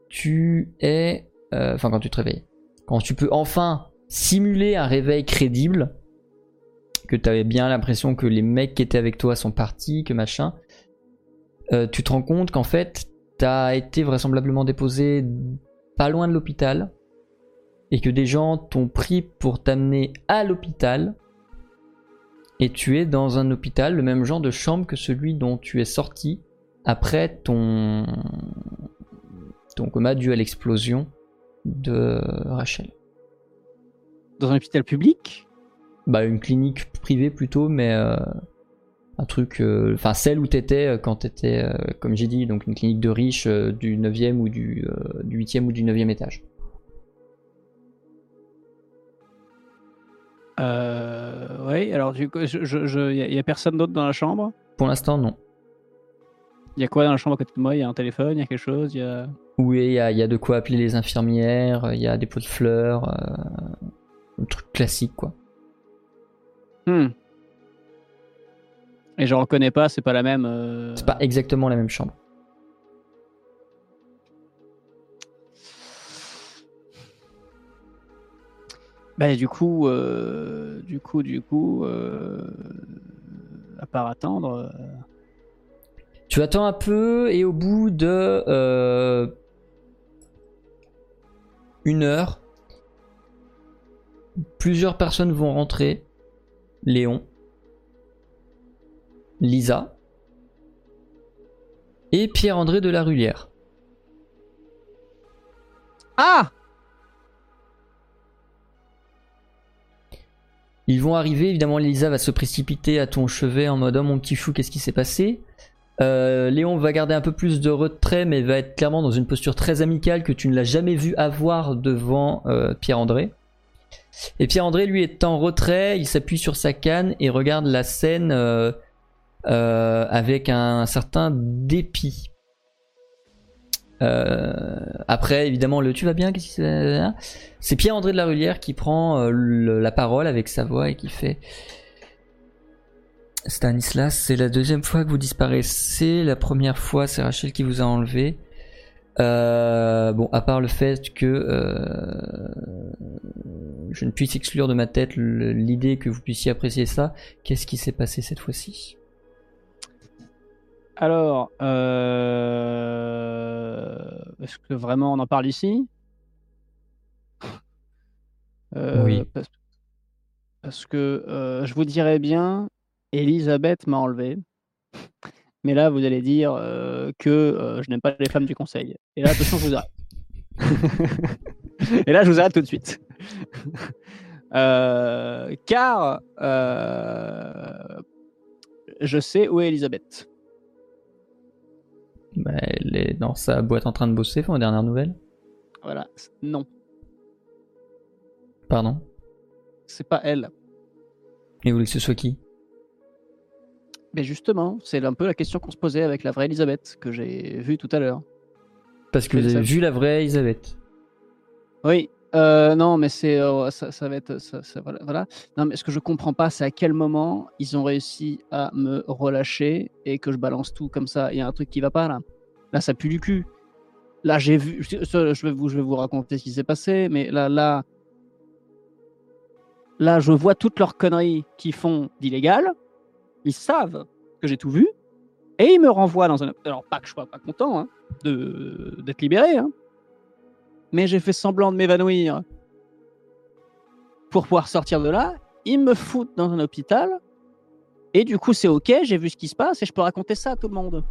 tu es... euh, Enfin, quand tu te réveilles. Quand tu peux enfin simuler un réveil crédible, que tu avais bien l'impression que les mecs qui étaient avec toi sont partis, que machin, euh, tu te rends compte qu'en fait, t'as été vraisemblablement déposé pas loin de l'hôpital, et que des gens t'ont pris pour t'amener à l'hôpital, et tu es dans un hôpital, le même genre de chambre que celui dont tu es sorti après ton, ton coma dû à l'explosion de Rachel. Dans un hôpital public? Bah, une clinique privée plutôt, mais euh, un truc. euh, Enfin, celle où t'étais euh, quand t'étais, euh, comme j'ai dit, donc une clinique de riches euh, du 9e ou du, euh, du 8e ou du 9e étage. euh, Oui, alors du coup, il je, je, y, a- y a personne d'autre dans la chambre? Pour l'instant, non. Il y a quoi dans la chambre à côté de moi? Il y a un téléphone, il y a quelque chose? Il y a... Oui, il y a, il y a de quoi appeler les infirmières, il y a des pots de fleurs, euh, un truc classique quoi. Hmm. Et je reconnais pas, c'est pas la même. euh, C'est pas exactement la même chambre. Bah, du coup, euh, du coup, du coup, euh, à part attendre. Tu attends un peu et au bout de une heure, plusieurs personnes vont rentrer. Léon, Lisa et Pierre-André de la Rulière. Ah Ils vont arriver, évidemment Lisa va se précipiter à ton chevet en mode oh mon petit chou qu'est-ce qui s'est passé? Euh, Léon va garder un peu plus de retrait mais va être clairement dans une posture très amicale que tu ne l'as jamais vu avoir devant euh, Pierre-André. Et Pierre-André lui est en retrait, il s'appuie sur sa canne et regarde la scène euh, euh, avec un certain dépit. Euh, après, évidemment, le tu vas bien qui se- C'est Pierre-André de la Rulière qui prend la parole avec sa voix et qui fait Stanislas, c'est la deuxième fois que vous disparaissez. La première fois, c'est Rachel qui vous a enlevé. Euh, bon, à part le fait que euh, je ne puisse exclure de ma tête l'idée que vous puissiez apprécier ça, qu'est-ce qui s'est passé cette fois-ci? Alors, euh... est-ce que vraiment on en parle ici? Oui. Parce, parce que je vous dirais bien, Elisabeth m'a enlevé. Mais là, vous allez dire euh, que euh, je n'aime pas les femmes du conseil. Et là, attention, je vous arrête. Et là, je vous arrête tout de suite. Euh, car euh, je sais où est Elisabeth. Bah, Elle est dans sa boîte en train de bosser, aux dernières nouvelles. Voilà. Non, Pardon? c'est pas elle. Et vous voulez que ce soit qui? Mais justement, c'est un peu la question qu'on se posait avec la vraie Elisabeth que j'ai vue tout à l'heure. Parce que vous avez vu la vraie Elisabeth. Oui, euh, non, mais c'est euh, ça, ça va être ça, ça- voilà, voilà. Non, mais ce que je comprends pas, c'est à quel moment ils ont réussi à me relâcher et que je balance tout comme ça. Il y a un truc qui va pas là. Là, ça pue du cul. Là, j'ai vu. Je vais vous, je vais vous raconter ce qui s'est passé, mais là, là, là, je vois toutes leurs conneries qu'ils font d'illégal. Ils savent que j'ai tout vu et ils me renvoient dans un. Alors pas que je sois pas content hein, de d'être libéré. Hein mais j'ai fait semblant de m'évanouir pour pouvoir sortir de là. Ils me foutent dans un hôpital. Et du coup, c'est OK, j'ai vu ce qui se passe et je peux raconter ça à tout le monde.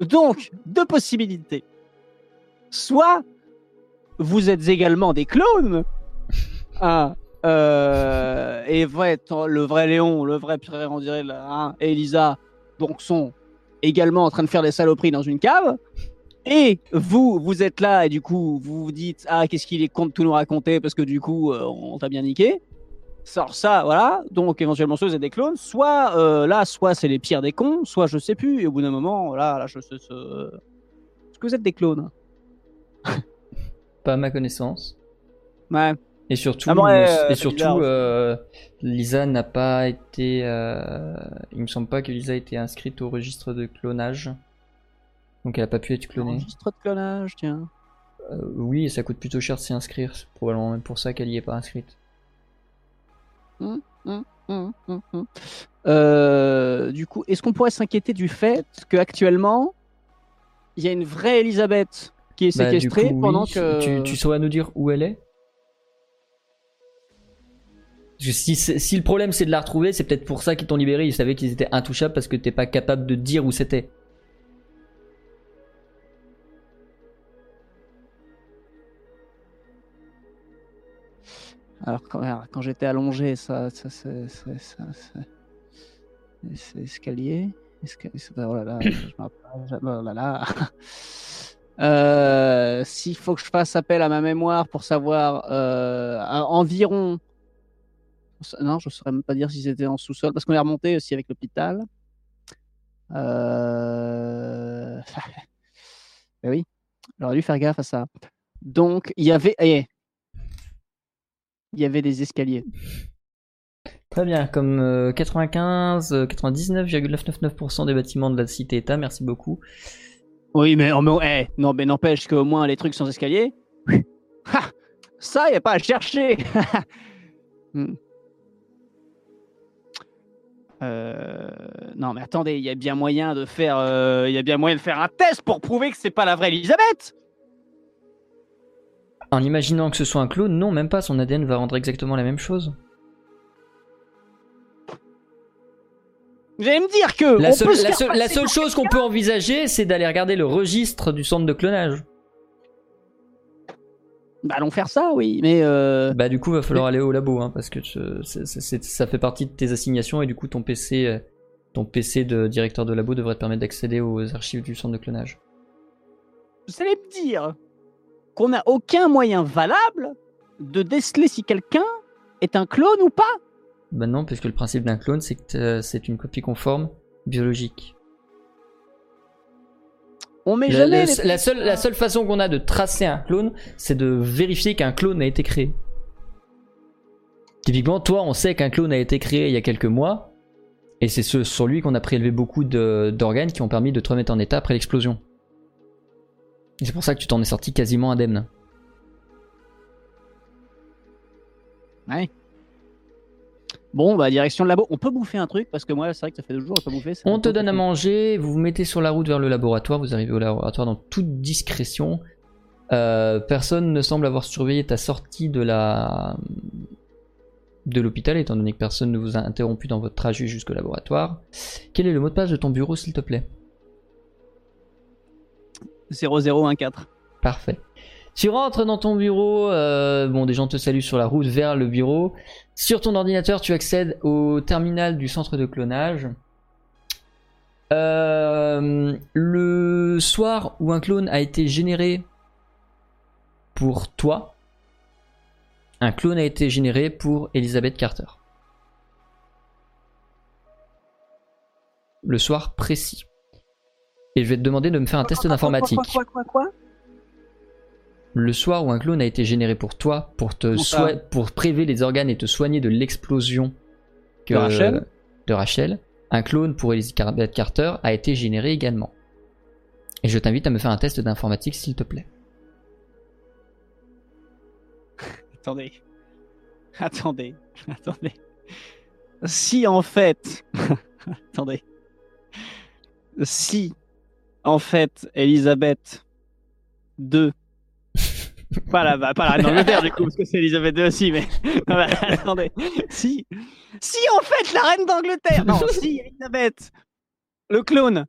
Donc, deux possibilités. Soit vous êtes également des clones, hein, euh, et vrai, le vrai Léon, le vrai Pierre, on dirait, là, hein, et Elisa, donc sont également en train de faire des saloperies dans une cave. Et vous, vous êtes là et du coup, vous vous dites Ah, qu'est-ce qu'il est con de tout nous raconter parce que du coup, euh, on t'a bien niqué. Sort ça, voilà. Donc, éventuellement, soit vous êtes des clones, soit euh, là, soit c'est les pires des cons, soit je sais plus. Et au bout d'un moment, là, là je sais. ce- Est-ce que vous êtes des clones Pas à ma connaissance. Ouais. Et surtout, Ah bon, ouais, et euh, surtout euh, Lisa n'a pas été. euh, Il me semble pas que Lisa ait été inscrite au registre de clonage. Donc elle a pas pu être clonée. Registre de clonage, tiens. Euh, oui, et ça coûte plutôt cher de s'y inscrire. C'est probablement même pour ça qu'elle y est pas inscrite. Hum, hum, hum. Euh, du coup, est-ce qu'on pourrait s'inquiéter du fait qu'actuellement, il y a une vraie Elisabeth qui est Bah, séquestrée coup, pendant oui. que. Tu, tu saurais nous dire où elle est? Si, le problème c'est de la retrouver, c'est peut-être pour ça qu'ils t'ont libéré. Ils savaient qu'ils étaient intouchables parce que t'es pas capable de dire où c'était. Alors, quand, j'étais allongé, ça, ça, ça, c'est- escalier. Esca- Oh là là, je oh là là. Euh, S'il faut que je fasse appel à ma mémoire pour savoir euh, environ. Non, je ne saurais même pas dire si c'était en sous-sol, parce qu'on est remonté aussi avec l'hôpital. Euh... ben oui, j'aurais dû faire gaffe à ça. Donc, il y avait. eh, il y avait des escaliers. Très bien, comme euh, 95, euh, 99,999% des bâtiments de la cité-État, merci beaucoup. Oui, mais, oh, mais, eh, non, mais n'empêche qu'au moins les trucs sans escalier, ha, ça, il n'y a pas à chercher. Hmm. Euh, non, mais attendez, il y a bien moyen de faire, euh, il y a bien moyen de faire un test pour prouver que c'est pas la vraie Elisabeth. En imaginant que ce soit un clone, non, même pas, son ADN va rendre exactement la même chose. Vous allez me dire que. La seule, la la chose qu'on peut envisager, c'est d'aller regarder le registre du centre de clonage. Bah, allons faire ça, oui. Mais. Euh... Bah du coup, va falloir aller au labo, hein, parce que c'est- c'est- ça fait partie de tes assignations et du coup, ton PC, euh, ton PC de directeur de labo devrait te permettre d'accéder aux archives du centre de clonage. Vous allez me dire qu'on n'a aucun moyen valable de déceler si quelqu'un est un clone ou pas. Bah non, puisque le principe d'un clone, c'est que euh, c'est une copie conforme biologique. On met La, jamais. le- les- la seule, la seule façon qu'on a de tracer un clone, c'est de vérifier qu'un clone a été créé. Typiquement, toi, on sait qu'un clone a été créé il y a quelques mois, et c'est ce- sur lui qu'on a prélevé beaucoup d'organes qui ont permis de te remettre en état après l'explosion. Et C'est pour ça que tu t'en es sorti quasiment indemne. Bon, bah, direction le labo. On peut bouffer un truc parce que moi, c'est vrai que ça fait deux jours, pas bouffé. c'est On te donne à manger, vous vous mettez sur la route vers le laboratoire, vous arrivez au laboratoire dans toute discrétion. Euh, personne ne semble avoir surveillé ta sortie de la de l'hôpital, étant donné que personne ne vous a interrompu dans votre trajet jusqu'au laboratoire. Quel est le mot de passe de ton bureau, s'il te plaît? 0014. Parfait. Tu rentres dans ton bureau, euh, bon, des gens te saluent sur la route vers le bureau. Sur ton ordinateur, tu accèdes au terminal du centre de clonage. Euh, le soir où un clone a été généré pour toi, un clone a été généré pour Elizabeth Carter. Le soir précis. Et je vais te demander de me faire un test d'informatique. Quoi, quoi, quoi Le soir où un clone a été généré pour toi, pour te Comment ça soi- pour prélever les organes et te soigner de l'explosion De Rachel de Rachel, un clone pour Elizabeth Carter a été généré également. Et je t'invite à me faire un test d'informatique s'il te plaît. Attendez. Attendez. Attendez. Si en fait. Attendez. Si en fait Elisabeth II. Pas la, bah, pas la reine d'Angleterre du coup, parce que c'est Elisabeth II aussi, mais. Non, attendez. Si. Si en fait la reine d'Angleterre. Non, si Elisabeth. Le clone.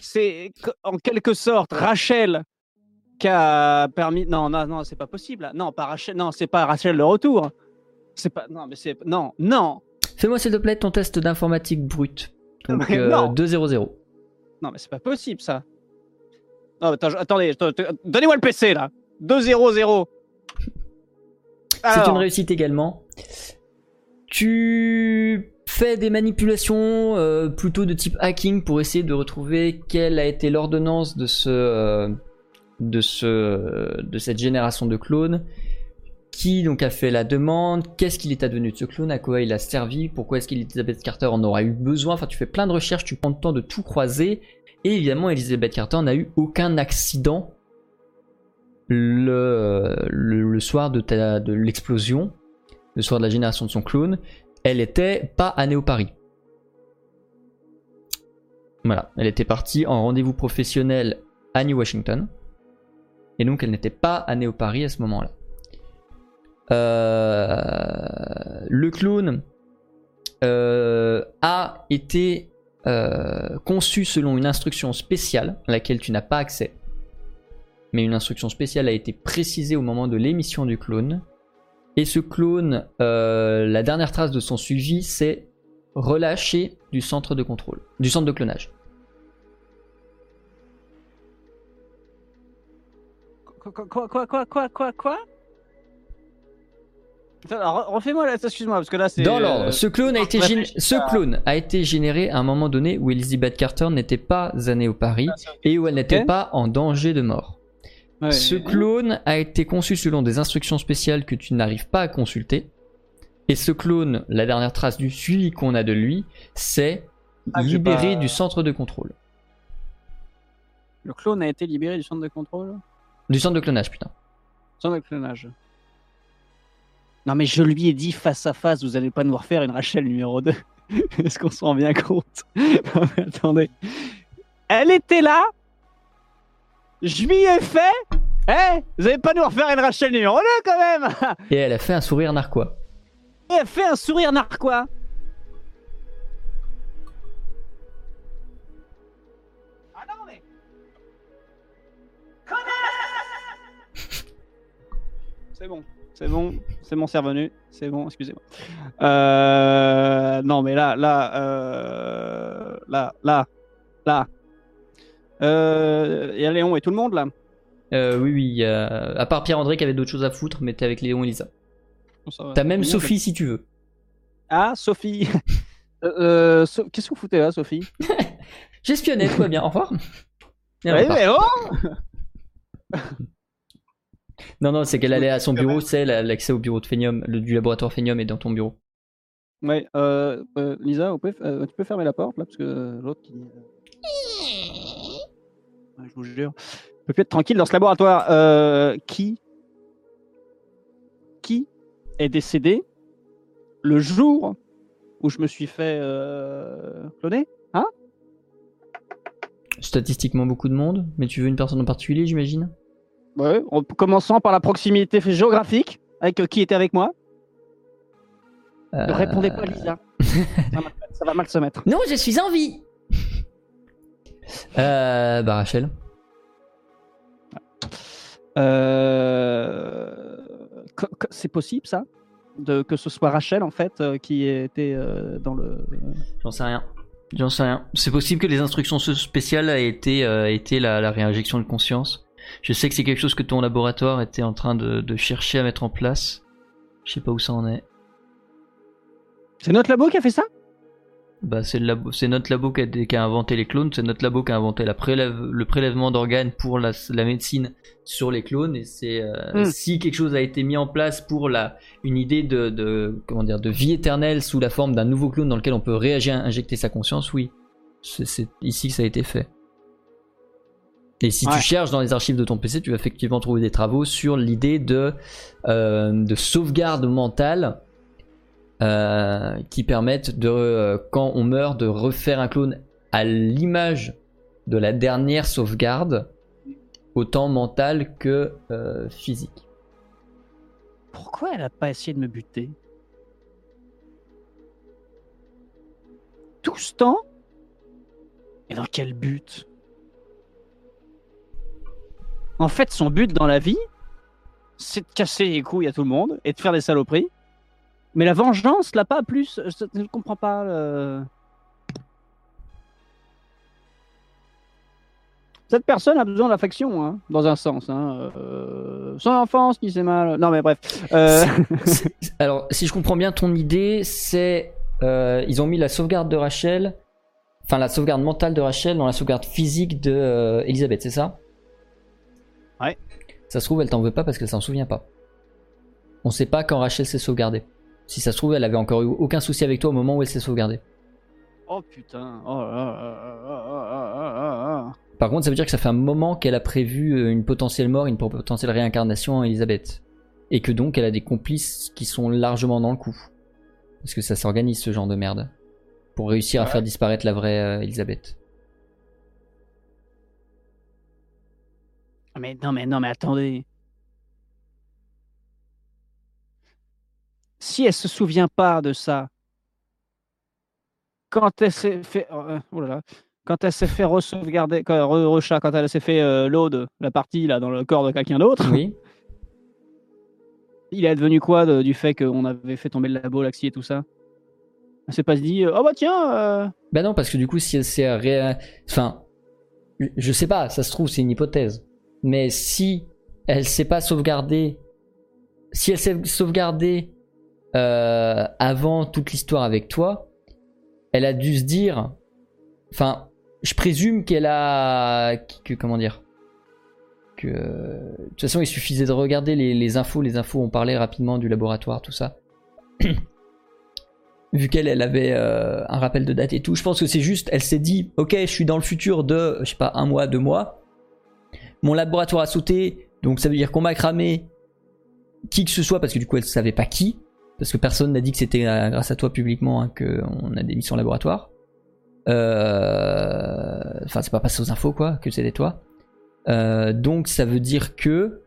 C'est en quelque sorte Rachel qui a permis. Non, non, non, c'est pas possible. là. Non, pas Rachel. Non, c'est pas Rachel le retour. C'est pas. Non, mais c'est. Non, non. Fais-moi s'il te plaît ton test d'informatique brut. Donc euh, non. 2-0-0. Non, mais c'est pas possible ça. Non, attendez, donnez-moi le PC là. 2-0-0. C'est une réussite également. Tu fais des manipulations euh, plutôt de type hacking pour essayer de retrouver quelle a été l'ordonnance de ce euh, de ce de cette génération de clones. Qui donc a fait la demande? Qu'est-ce qu'il est advenu de ce clone? À quoi il a servi? Pourquoi est-ce qu'Elizabeth Carter en aura eu besoin? Enfin, tu fais plein de recherches, tu prends le temps de tout croiser. Et évidemment, Elizabeth Carter n'a eu aucun accident le, soir de, l'explosion, le soir de la génération de son clone. Elle était pas à Néo Paris. Voilà, elle était partie en rendez-vous professionnel à New Washington. Et donc elle n'était pas à Néo Paris à ce moment-là. Euh, le clone euh, a été euh, conçu selon une instruction spéciale à laquelle tu n'as pas accès. Mais une instruction spéciale a été précisée au moment de l'émission du clone. Et ce clone, euh, la dernière trace de son suivi, c'est relâché du centre de contrôle, du centre de clonage. Quoi, quoi, quoi, quoi, quoi, refais-moi là, excuse-moi, parce que là c'est. Dans euh, l'ordre, ce clone a été réfléchis gén- ce pas. clone a été généré à un moment donné où Elizabeth Carter n'était pas à Néo Paris et où elle n'était pas en danger de mort. Ouais, Ce clone a été conçu selon des instructions spéciales que tu n'arrives pas à consulter. Et ce clone, la dernière trace du suivi qu'on a de lui, c'est Ah, libéré pas- du centre de contrôle. Le clone a été libéré du centre de contrôle? Du centre de clonage, putain. Centre de clonage. Non, mais je lui ai dit face à face, vous allez pas nous refaire une Rachel numéro 2. Est-ce qu'on s'en rend bien compte? Non, mais attendez. Elle était là je m'y ai fait Eh Vous allez pas nous refaire une Rachel numéro 2 quand même Et elle a fait un sourire narquois. Elle a fait un sourire narquois Ah non mais... C'est bon, c'est bon, c'est bon, c'est revenu, c'est bon, excusez-moi. Euh... Non mais là, là, euh... là, là, là, euh, Il y a Léon et tout le monde là? Euh, oui, oui, a- à part Pierre-André qui avait d'autres choses à foutre, mais t'es avec Léon et Lisa. Bon. T'as même Sophie si tu veux. Ah, Sophie. Euh, euh, So- Qu'est-ce que vous foutez là, Sophie? J'espionnais, tout va bien. Au revoir. Ouais, mais oh Non, non, c'est qu'elle allait à son bureau, c'est la- l'accès au bureau de Phénium, le, du laboratoire Phénium est dans ton bureau. Ouais, euh, euh, Lisa, vous pouvez- euh, tu peux fermer la porte là parce que l'autre qui. Je vous jure. Je peux plus être tranquille dans ce laboratoire. Euh, qui Qui est décédé le jour où je me suis fait euh, cloner? Statistiquement, beaucoup de monde, mais tu veux une personne en particulier, j'imagine? Ouais, en commençant par la proximité géographique avec euh, qui était avec moi. Ne répondez pas, Lisa. ça, va, ça va mal se mettre. Non, je suis en vie Euh. Bah, Rachel. Euh, C'est possible ça? De, Que ce soit Rachel en fait euh, qui était euh, dans le. J'en sais rien. J'en sais rien. C'est possible que les instructions spéciales aient été, euh, été la, la réinjection de conscience. Je sais que c'est quelque chose que ton laboratoire était en train de, de chercher à mettre en place. Je sais pas où ça en est. C'est notre labo qui a fait ça? Bah, c'est notre labo qui a, qui a inventé les clones, c'est notre labo qui a inventé la prélève- le prélèvement d'organes pour la, la médecine sur les clones. Et c'est euh, Hmm. si quelque chose a été mis en place pour la une idée de, de comment dire de vie éternelle sous la forme d'un nouveau clone dans lequel on peut réagir, injecter sa conscience, oui, c'est c'est ici que ça a été fait. Et si Ouais. tu cherches dans les archives de ton PC, tu vas effectivement trouver des travaux sur l'idée de, euh, de sauvegarde mentale euh, qui permettent de, euh, quand on meurt, de refaire un clone à l'image de la dernière sauvegarde, autant mentale que euh, physique. Pourquoi elle a pas essayé de me buter? Tout ce temps? Et dans quel but? En fait, son but dans la vie, c'est de casser les couilles à tout le monde et de faire des saloperies. Mais la vengeance, là, pas plus. Je je ne comprends pas. euh. Cette personne a besoin d'affection, hein, dans un sens. Hein. Euh, son enfance qui s'est mal. Non, mais bref. Euh, Alors, si je comprends bien ton idée, c'est euh, ils ont mis la sauvegarde de Rachel, enfin la sauvegarde mentale de Rachel dans la sauvegarde physique de euh, Elisabeth, c'est ça? Ouais. Ça se trouve, elle t'en veut pas parce qu'elle s'en souvient pas. On sait pas quand Rachel s'est sauvegardée. Si ça se trouve, elle avait encore eu aucun souci avec toi au moment où elle s'est sauvegardée. Oh putain. Oh, oh, oh, Par contre, ça veut dire que ça fait un moment qu'elle a prévu euh, une potentielle mort, une potentielle réincarnation à Elisabeth. Et que donc elle a des complices qui sont largement dans le coup. Parce que ça s'organise ce genre de merde. Pour réussir à faire disparaître la vraie euh, Elisabeth. Ah, mais non, mais non, mais attendez. Si elle se souvient pas de ça, quand elle s'est fait, euh, oh là là, quand elle s'est fait re-sauvegarder, quand, re- quand elle s'est fait euh, load la partie là dans le corps de quelqu'un d'autre, Oui. il est devenu quoi de- du fait qu'on avait fait tomber le labo, l'axi et tout ça? Elle s'est pas dit, euh, oh bah tiens, euh, Bah non, parce que du coup, si elle s'est ré... Enfin, je sais pas, ça se trouve, c'est une hypothèse. Mais si elle s'est pas sauvegardée... Si elle s'est sauvegardée euh, avant toute l'histoire avec toi, elle a dû se dire... Enfin, je présume qu'elle a... Comment dire que... De toute façon, il suffisait de regarder les, infos. Les infos, on parlait rapidement du laboratoire, tout ça. vu qu'elle elle avait euh, un rappel de date et tout, je pense que c'est juste, elle s'est dit, ok, je suis dans le futur de, je sais pas, un mois, deux mois. Mon laboratoire a sauté, donc ça veut dire qu'on m'a cramé qui que ce soit, parce que du coup elle savait pas qui, parce que personne n'a dit que c'était euh, grâce à toi publiquement hein, qu'on a démis son laboratoire. Euh, Enfin, c'est pas passé aux infos quoi, que c'était toi. Euh, donc ça veut dire que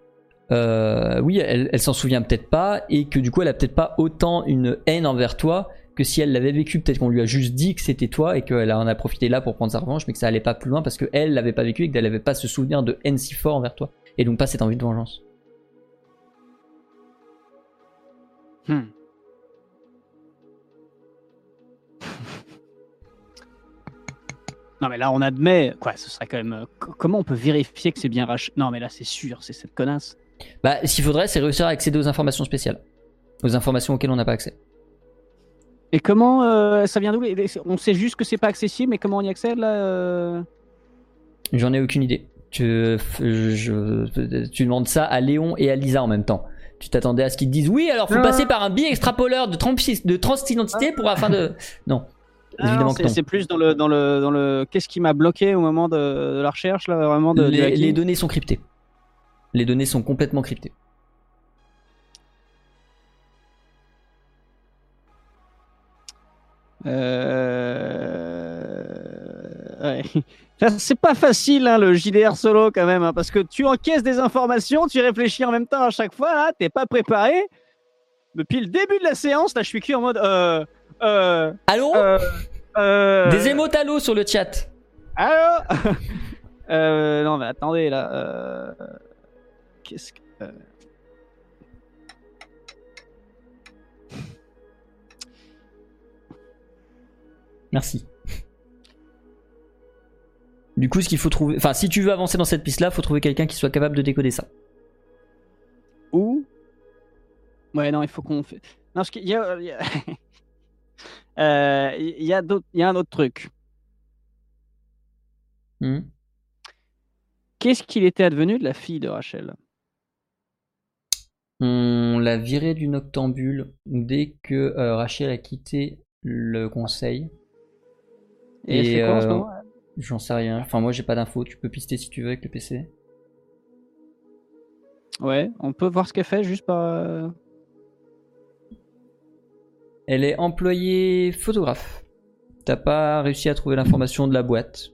euh, oui, elle, s'en souvient peut-être pas et que du coup elle a peut-être pas autant une haine envers toi que si elle l'avait vécu, peut-être qu'on lui a juste dit que c'était toi et qu'elle en a profité là pour prendre sa revanche, mais que ça allait pas plus loin parce qu'elle l'avait pas vécu et qu'elle avait pas ce souvenir de haine si fort envers toi et donc pas cette envie de vengeance. Hmm. Non mais là on admet, quoi, ce serait quand même. euh, comment on peut vérifier que c'est bien Rachel Non mais là c'est sûr, c'est cette connasse. Bah, ce qu'il faudrait, c'est réussir à accéder aux informations spéciales. Aux informations auxquelles on n'a pas accès. Et comment euh, ça vient d'où On sait juste que c'est pas accessible, mais comment on y accède là euh? J'en ai aucune idée. Tu, je- tu demandes ça à Léon et à Lisa en même temps. Tu t'attendais à ce qu'ils te disent oui, alors faut Non. passer par un biais extrapoleur de, trans de transidentité pour afin de. Non. Ah non, Évidemment que c'est- non. C'est plus dans le dans le dans le. Qu'est-ce qui m'a bloqué au moment de, de la recherche là, vraiment de. Les, données sont cryptées. Les données sont complètement cryptées. Euh... ouais. C'est pas facile hein, le JDR solo quand même, hein, parce que tu encaisses des informations, tu réfléchis en même temps à chaque fois, là, t'es pas préparé. Depuis le début de la séance, là, je suis cuit en mode. Euh, euh, Allô? Euh, Des émotes allô sur le chat. Allô euh, Non, mais attendez là. euh, Qu'est-ce que. euh, Merci. Du coup, ce qu'il faut trouver. Enfin, si tu veux avancer dans cette piste-là, faut trouver quelqu'un qui soit capable de décoder ça. Où Ouais, non, il faut qu'on. Non, y a. il y a- Euh, y a y un autre truc. Hmm. Qu'est-ce qu'il était advenu de la fille de Rachel? On l'a viré du noctambule dès que euh, Rachel a quitté le conseil. Et, elle fait quoi euh, J'en sais rien. Enfin, moi, j'ai pas d'infos. Tu peux pister si tu veux avec le PC. Ouais, on peut voir ce qu'elle fait juste par. Elle est employée photographe. T'as pas réussi à trouver l'information de la boîte.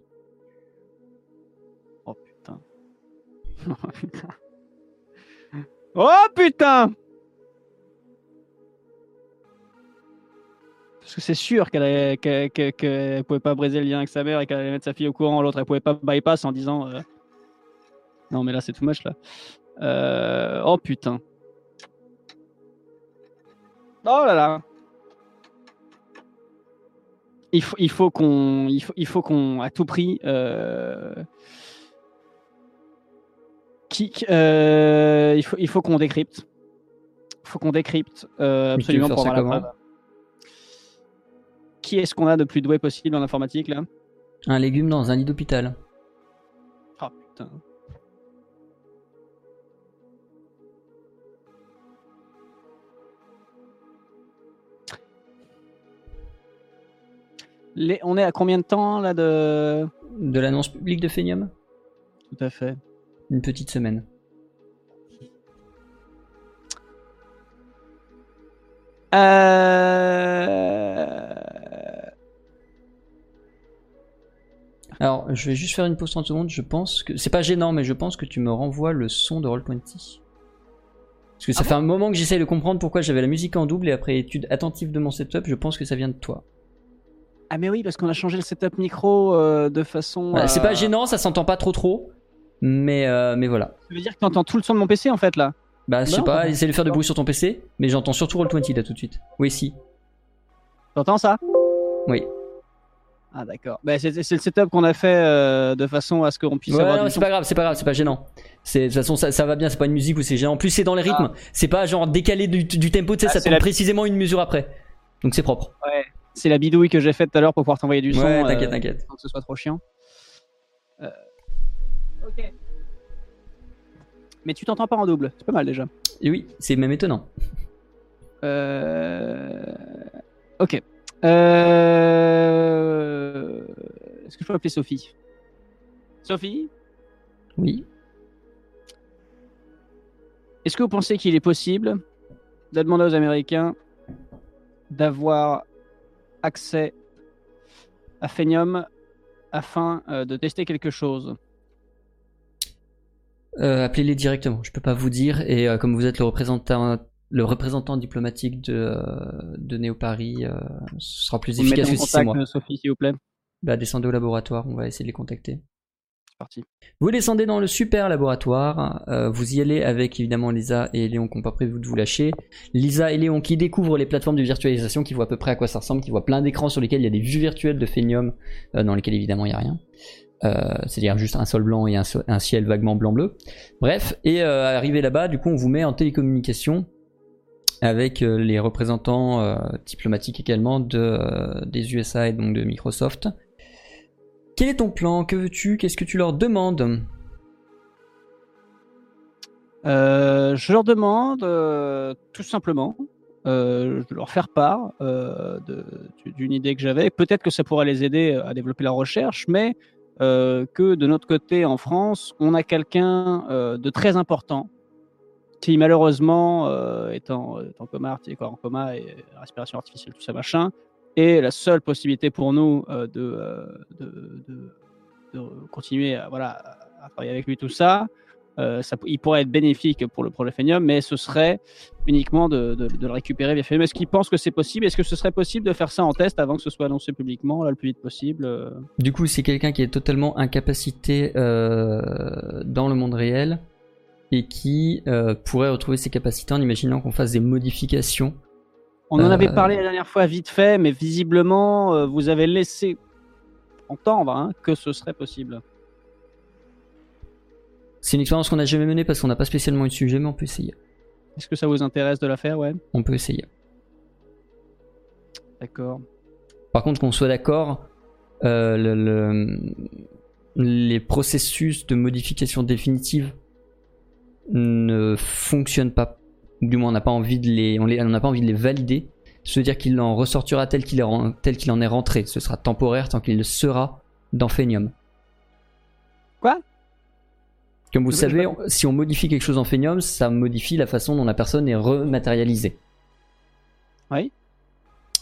Oh putain. Oh putain. Oh putain Parce que c'est sûr qu'elle pouvait pas briser le lien avec sa mère et qu'elle allait mettre sa fille au courant. L'autre, elle pouvait pas bypass en disant. euh, Non, mais là, c'est too much là. Euh, Oh putain. Oh là là. Il faut, il faut qu'on, il faut, il faut qu'on, à tout prix, euh, qui, euh, il faut, il faut qu'on décrypte. Il faut qu'on décrypte euh, absolument pour avoir la preuve. Qui est-ce qu'on a de plus doué possible en informatique là? Un légume dans un lit d'hôpital. Oh putain. Les- on est à combien de temps là de. De l'annonce publique de Phenium Tout à fait. Une petite semaine. Euh... Alors, je vais juste faire une pause 30 secondes. Je pense que. C'est pas gênant, mais je pense que tu me renvoies le son de Roll20. Parce que ça Ah fait un moment que j'essaie de comprendre pourquoi j'avais la musique en double et après étude attentive de mon setup, je pense que ça vient de toi. Ah mais oui, parce qu'on a changé le setup micro euh, de façon. Voilà, C'est pas gênant, ça s'entend pas trop trop. Mais, euh, mais voilà. Ça veut dire que tu entends tout le son de mon PC en fait là. Bah, je sais pas, essaie de faire du bruit sur ton PC, mais j'entends surtout Roll20 là tout de suite. Oui, si. T'entends ça? Oui. Ah d'accord. Bah, c'est le setup qu'on a fait euh, de façon à ce qu'on puisse Ouais, avoir c'est pas grave, c'est pas grave, c'est pas gênant. C'est de toute façon ça, ça va bien, c'est pas une musique où c'est gênant. En plus c'est dans les rythmes, c'est pas genre décalé du, du tempo, tu sais, Ah, ça tombe la- précisément une mesure après. Donc c'est propre. C'est la bidouille que j'ai faite tout à l'heure pour pouvoir t'envoyer du son. ouais, euh, t'inquiète, t'inquiète. sans que ce soit trop chiant. Euh, Ok. Mais tu t'entends pas en double, c'est pas mal déjà. Et oui, c'est même étonnant. Euh... Ok. Euh... Est-ce que je peux appeler Sophie? Sophie? Oui. Est-ce que vous pensez qu'il est possible de demander aux Américains d'avoir accès à Phenium afin euh, de tester quelque chose Euh, Appelez-les directement, je peux pas vous dire. Et euh, comme vous êtes le représentant, le représentant diplomatique de, de Néo Paris, euh, ce sera plus Vous efficace que si c'est moi. Sophie, s'il vous plaît. Bah descendez au laboratoire, on va essayer de les contacter. Vous descendez dans le super laboratoire. euh, vous y allez avec évidemment Lisa et Léon qui n'ont pas prévu de vous lâcher. Lisa et Léon qui découvrent les plateformes de virtualisation, qui voient à peu près à quoi ça ressemble, qui voient plein d'écrans sur lesquels il y a des vues virtuelles de Phenium, euh, dans lesquels évidemment il n'y a rien. Euh, C'est-à-dire juste un sol blanc et un, ciel vaguement blanc-bleu. Bref, et arrivé là-bas, du coup, on vous met en télécommunication avec les représentants diplomatiques également de, des USA et donc de Microsoft. Quel est ton plan? Que veux-tu? Qu'est-ce que tu leur demandes? Euh, je leur demande euh, tout simplement euh, de leur faire part euh, d'une idée que j'avais. Peut-être que ça pourrait les aider à développer la recherche, mais euh, que de notre côté en France, on a quelqu'un euh, de très important qui malheureusement euh, est, en, coma, est en coma et respiration artificielle, tout ça machin. Et la seule possibilité pour nous euh, de, euh, de, de- de continuer à, voilà, à travailler avec lui, tout ça, euh, il pourrait être bénéfique pour le projet Phenium, mais ce serait uniquement de, de- le récupérer via Phenium. Est-ce qu'il pense que c'est possible? Est-ce que ce serait possible de faire ça en test avant que ce soit annoncé publiquement, là, le plus vite possible Du coup, c'est quelqu'un qui est totalement incapacité dans le monde réel et qui pourrait retrouver ses capacités en imaginant qu'on fasse des modifications. On en Euh, avait parlé la dernière fois vite fait, mais visiblement, euh, vous avez laissé entendre hein, que ce serait possible. C'est une expérience qu'on n'a jamais menée parce qu'on n'a pas spécialement eu de sujet, mais on peut essayer. Est-ce que ça vous intéresse de la faire Ouais, On peut essayer. d'accord. Par contre, qu'on soit d'accord, euh, le- le- les processus de modification définitive ne fonctionnent pas. Du moins, on n'a pas envie de les, on n'a pas envie de les valider. Se dire qu'il en ressortira tel qu'il est ren- tel qu'il en est rentré. Ce sera temporaire tant qu'il le sera dans Phenium. Quoi? Comme vous savez, si on modifie quelque chose en Phenium, ça modifie la façon dont la personne est rematérialisée. Oui.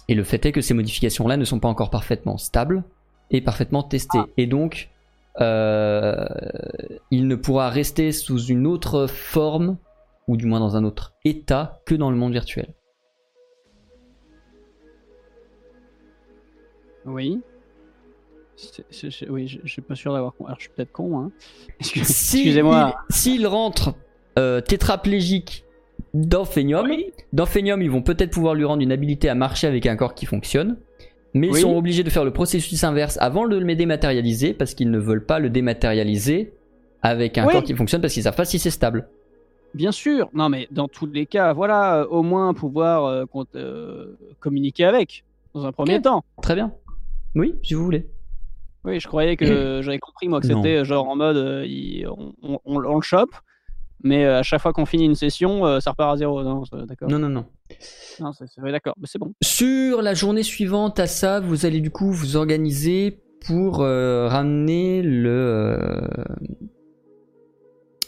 Et le fait est que ces modifications-là ne sont pas encore parfaitement stables et parfaitement testées. Ah. Et donc, euh, il ne pourra rester sous une autre forme, ou du moins dans un autre état, que dans le monde virtuel. Oui. Oui, je, je suis pas sûr d'avoir. Alors, je suis peut-être con. Hein. Excuse- Si Excusez-moi. il- S'il rentre euh, tétraplégique dans Phenium, dans Phenium, ils vont peut-être pouvoir lui rendre une habilité à marcher avec un corps qui fonctionne. Mais ils Oui. sont obligés de faire le processus inverse avant de le dématérialiser parce qu'ils ne veulent pas le dématérialiser avec un Oui. corps qui fonctionne parce qu'ils savent pas si c'est stable. Bien sûr, non mais dans tous les cas, voilà, euh, au moins pouvoir euh, euh, communiquer avec, dans un premier Ok. temps. Très bien. Oui, si vous voulez. Oui, je croyais que j'avais compris moi que Non. c'était genre en mode euh, il- on, on- on- on le chope, mais euh, à chaque fois qu'on finit une session, euh, ça repart à zéro. Non, c'est- d'accord. Non, non, non. Non, c'est c'est- oui, d'accord, mais c'est bon. Sur la journée suivante à ça, vous allez du coup vous organiser pour euh, ramener le, euh,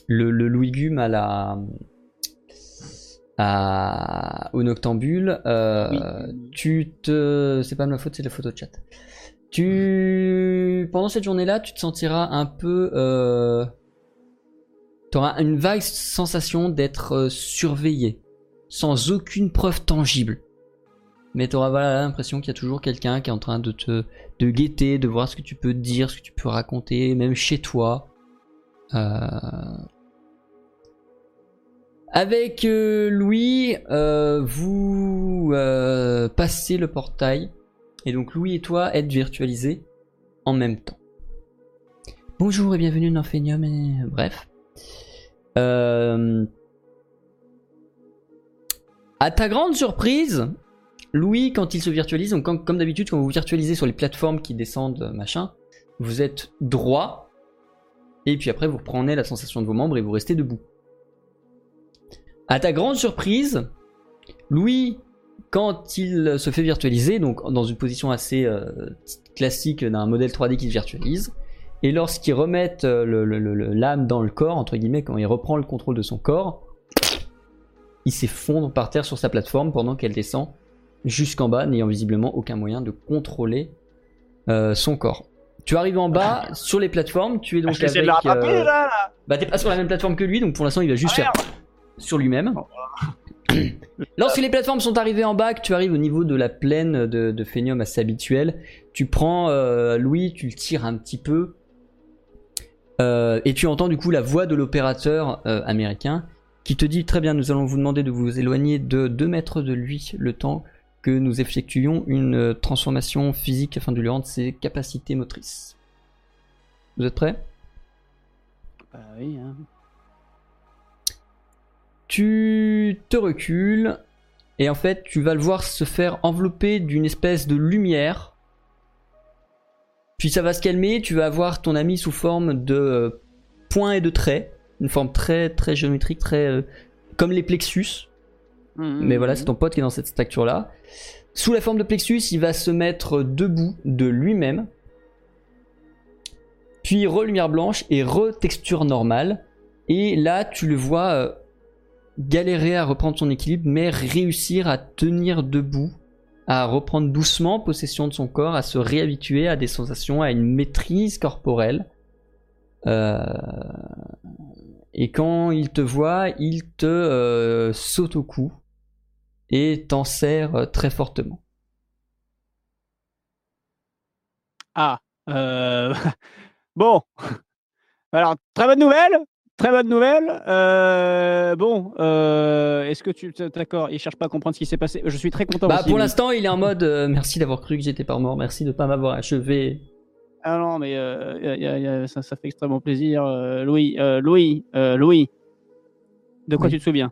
le le Louis Gume à la à, au Noctambule. Euh, Oui. Tu te, c'est pas ma faute, c'est la photo de chat. Tu pendant cette journée-là, tu te sentiras un peu, euh... t'auras une vague sensation d'être euh, surveillé, sans aucune preuve tangible mais tu auras voilà, l'impression qu'il y a toujours quelqu'un qui est en train de te de guetter, de voir ce que tu peux dire, ce que tu peux raconter, même chez toi. Euh, Avec euh, Louis, euh, vous euh, passez le portail, et donc Louis et toi êtes virtualisés en même temps. Bonjour et bienvenue dans Phenium, et bref. À ta grande surprise, Louis, quand il se virtualise, comme d'habitude, quand vous virtualisez sur les plateformes qui descendent, machin, vous êtes droit, et puis après vous reprenez la sensation de vos membres et vous restez debout. À ta grande surprise, Louis, quand il se fait virtualiser, donc dans une position assez euh, classique d'un modèle 3D qui se virtualise, et lorsqu'il remet euh, le- le- le- l'âme dans le corps, entre guillemets, quand il reprend le contrôle de son corps, il s'effondre par terre sur sa plateforme pendant qu'elle descend jusqu'en bas, n'ayant visiblement aucun moyen de contrôler euh, son corps. Tu arrives en bas sur les plateformes, tu es donc Ah, essayer avec. de là. bah t'es pas sur la même plateforme que lui, donc pour l'instant il va juste Ah, faire sur lui-même. Lorsque les plateformes sont arrivées en bas, que tu arrives au niveau de la plaine de, de Phénium assez habituelle, tu prends euh, Louis, tu le tires un petit peu. Euh, et tu entends du coup la voix de l'opérateur euh, américain qui te dit très bien, nous allons vous demander de vous éloigner de 2 mètres de lui le temps que nous effectuions une transformation physique afin de lui rendre ses capacités motrices. Vous êtes prêts? Bah oui. Hein. Tu te recules et en fait tu vas le voir se faire envelopper d'une espèce de lumière. Puis ça va se calmer, tu vas voir ton ami sous forme de euh, points et de traits, une forme très très géométrique, très euh, comme les plexus. Mhm. Mais voilà, c'est ton pote qui est dans cette stature là. Sous la forme de plexus, il va se mettre debout de lui-même. Puis re-lumière blanche et re-texture normale. Et là, tu le vois euh, galérer à reprendre son équilibre, mais réussir à tenir debout, à reprendre doucement possession de son corps, à se réhabituer à des sensations, à une maîtrise corporelle. Euh, Et quand il te voit, il te euh, saute au cou et t'en serre euh, très fortement. Ah. bon. Alors, très bonne nouvelle. Très bonne nouvelle. Euh, bon, euh, est-ce que tu. D'accord, il cherche pas à comprendre ce qui s'est passé. Je suis très content. Bah, aussi, pour l'instant, il est en mode euh, merci d'avoir cru que j'étais pas mort, merci de pas m'avoir achevé. Ah non, mais euh, y a- y a- y a- ça, ça fait extrêmement plaisir. Louis, euh, Louis, euh, Louis. De quoi Oui. tu te souviens?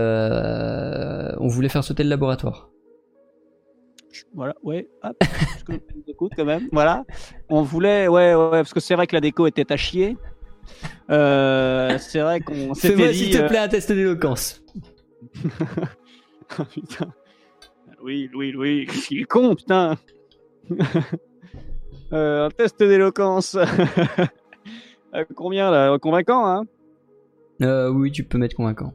Euh, on voulait faire sauter le laboratoire. Voilà, ouais. Hop, parce que écoute quand même. Voilà. On voulait, ouais, ouais, parce que c'est vrai que la déco était à chier. Euh, c'est vrai qu'on s'était Fais-moi s'il te euh, plaît un test d'éloquence. Oh, putain. Louis, Louis, Louis, il est con, putain. Euh, un test d'éloquence. Combien là? Convaincant, hein? Euh, oui, tu peux mettre convaincant.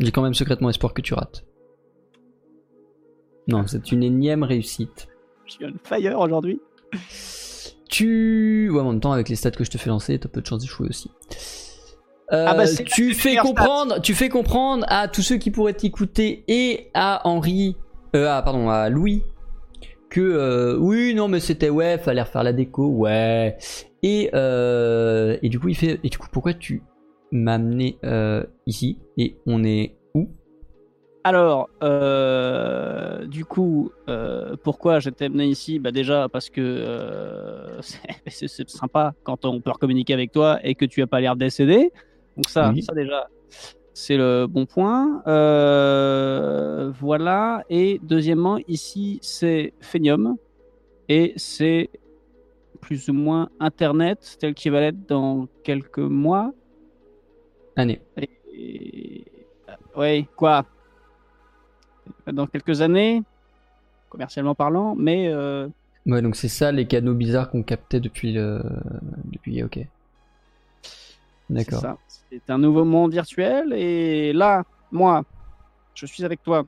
J'ai quand même secrètement espoir que tu rates. Non, c'est une énième réussite. Je suis on fire aujourd'hui. Tu. Ouais, en même temps, avec les stats que je te fais lancer, t'as peu de chances d'échouer aussi. Euh, Ah bah, tu fais comprendre, tu fais comprendre à tous ceux qui pourraient t'écouter et à Henri, euh, ah, pardon, à Louis, que euh, oui, non, mais c'était ouais, fallait refaire la déco, ouais. Et euh, et du coup, il fait, et du coup, pourquoi tu m'as amené euh, ici et on est où? Alors, euh, du coup, euh, pourquoi j'étais amené ici? Bah Déjà parce que c'est- sympa quand on peut communiquer avec toi et que tu as pas l'air décédé. Donc ça, Oui. ça déjà, c'est le bon point. Voilà. Et deuxièmement, ici, c'est Phenium. Et c'est plus ou moins Internet tel qu'il va l'être dans quelques mois. Année. Et... Oui, quoi? Dans quelques années, commercialement parlant, mais euh, Ouais, donc c'est ça les canaux bizarres qu'on captait depuis le, depuis, ok. D'accord. C'est un nouveau monde virtuel. Et là, moi, je suis avec toi.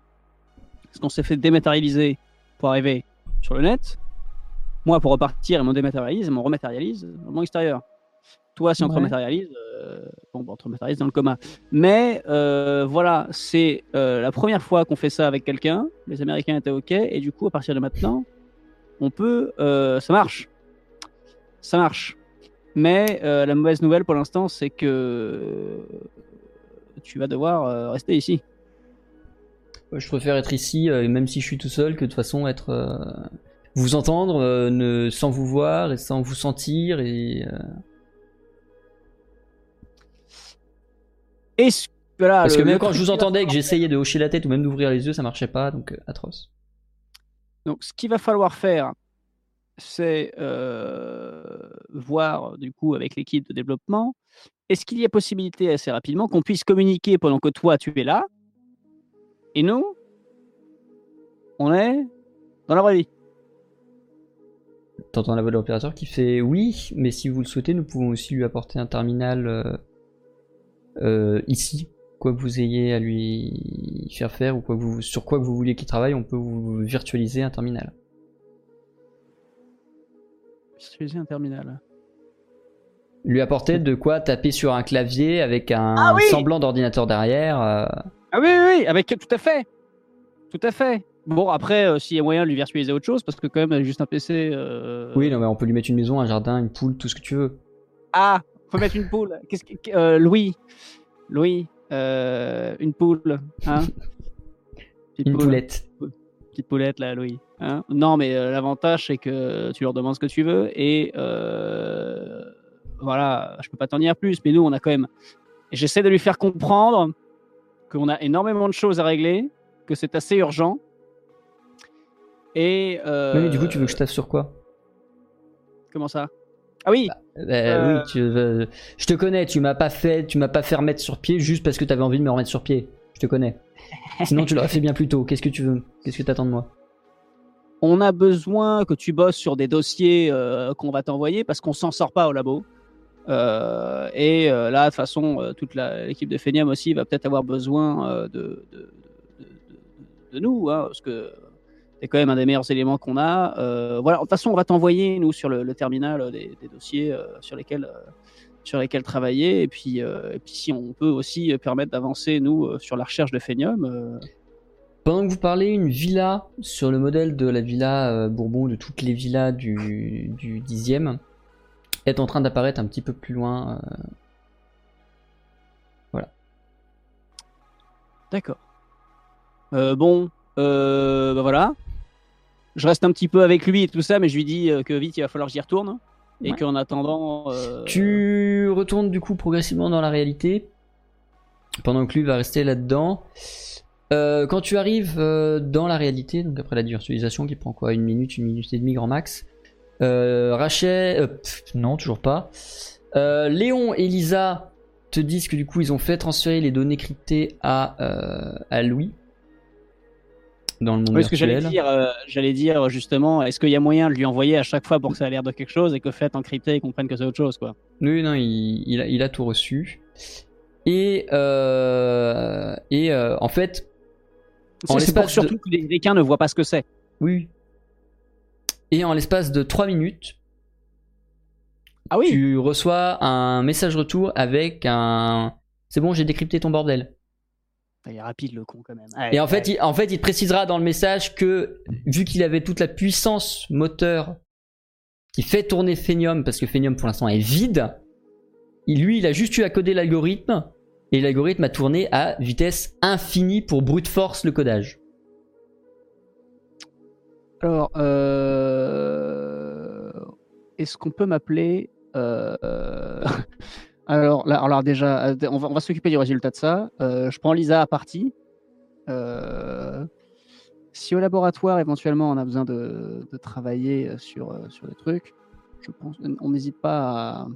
Parce qu'on s'est fait dématérialiser pour arriver sur le net. Moi, pour repartir, ils m'ont dématérialise, ils m'ont rematérialise dans le monde extérieur. Toi, si on te Ouais. rematérialise, euh, bon, on te rematérialise dans le coma. Mais euh, voilà, c'est euh, la première fois qu'on fait ça avec quelqu'un. Les Américains étaient OK. Et du coup, à partir de maintenant, on peut. ça marche. Ça marche. Mais la mauvaise nouvelle pour l'instant, c'est que tu vas devoir rester ici. Je préfère être ici, même si je suis tout seul, que de toute façon être. vous entendre sans vous voir et sans vous sentir. Et, Est-ce voilà, Parce le- que même le quand je vous entendais et que j'essayais de hocher la tête ou même d'ouvrir les yeux, ça marchait pas, donc euh, atroce. Donc, ce qu'il va falloir faire, c'est euh, voir du coup avec l'équipe de développement. Est-ce qu'il y a possibilité assez rapidement qu'on puisse communiquer pendant que toi tu es là et nous, on est dans la vraie vie. T'entends la voix de l'opérateur qui fait oui, mais si vous le souhaitez, nous pouvons aussi lui apporter un terminal euh, euh, ici. Quoi que vous ayez à lui faire faire ou quoi que vous, sur quoi que vous voulez qu'il travaille, on peut vous virtualiser un terminal. Utiliser un terminal. Lui apporter de quoi taper sur un clavier avec un Ah oui semblant d'ordinateur derrière. euh, Ah oui, oui, oui, avec tout à fait, tout à fait. Bon, après, euh, s'il y a moyen de lui virtualiser autre chose, parce que quand même, juste un PC. euh, Oui, non, mais on peut lui mettre une maison, un jardin, une poule, tout ce que tu veux. Ah, faut mettre une poule. Qu'est-ce que euh, Louis, Louis, euh, une poule, hein Petite Une poule. poulette. petite poulette là, Louis. Hein non, mais euh, l'avantage c'est que tu leur demandes ce que tu veux et voilà, je peux pas t'en dire plus, mais nous on a quand même. J'essaie de lui faire comprendre qu'on a énormément de choses à régler, que c'est assez urgent. Et mais du coup, tu veux que je taffe sur quoi? Comment ça? Ah oui, Bah, Euh. Oui, tu veux- je te connais, tu m'as pas fait, tu m'as pas fait remettre sur pied juste parce que t'avais envie de me remettre sur pied. Je te connais. Sinon, tu l'aurais fait bien plus tôt. Qu'est-ce que tu veux? Qu'est-ce que t'attends de moi? On a besoin que tu bosses sur des dossiers euh, qu'on va t'envoyer parce qu'on s'en sort pas au labo. Euh, et euh, là, de toute façon, euh, toute l'équipe de Phenium aussi va peut-être avoir besoin euh, de, de, de- de- de nous, hein, parce que c'est quand même un des meilleurs éléments qu'on a. Euh, voilà, de toute façon, on va t'envoyer, nous, sur le, le terminal, euh, des, des dossiers euh, sur, lesquels, euh, sur lesquels travailler. Et puis, et puis, si on peut aussi permettre d'avancer, nous, sur la recherche de Phenium. euh, Pendant que vous parlez, une villa sur le modèle de la villa Bourbon, de toutes les villas du, du 10e, est en train d'apparaître un petit peu plus loin. euh, D'accord. Bon, euh, bah voilà. Je reste un petit peu avec lui et tout ça, mais je lui dis euh, que vite il va falloir que j'y retourne. Et Ouais. qu'en attendant. euh, Tu retournes du coup progressivement dans la réalité, pendant que lui va rester là-dedans. Euh, quand tu arrives euh, dans la réalité, donc après la virtualisation qui prend quoi Une minute, une minute et demie grand max. Rachel, pff, non toujours pas. Léon et Lisa te disent que du coup ils ont fait transférer les données cryptées à, à Louis dans le monde Oui, ce que j'allais dire, euh, j'allais dire justement, est-ce qu'il y a moyen de lui envoyer à chaque fois pour que ça a l'air de quelque chose et que fait encrypté et comprenne que c'est autre chose, quoi? Oui, non, il, il a, il a tout reçu. Et, euh, et euh, en fait, C'est pour surtout que les Américains ne voient pas ce que c'est. oui. Et en l'espace de 3 minutes, Ah oui. tu reçois un message retour avec un. C'est bon, j'ai décrypté ton bordel. Il est rapide le con quand même. Et en fait, il, en fait, il te précisera dans le message que vu qu'il avait toute la puissance moteur qui fait tourner Phenium, parce que Phenium pour l'instant est vide, il, lui, il a juste eu à coder l'algorithme, et l'algorithme a tourné à vitesse infinie pour brute force le codage. Alors, euh, est-ce qu'on peut m'appeler euh, alors, alors déjà, euh, on va, on va s'occuper du résultat de ça. Euh, je prends Lisa à partie. Euh, si au laboratoire, éventuellement, on a besoin de, de travailler sur, sur des trucs, je pense, on n'hésite pas à.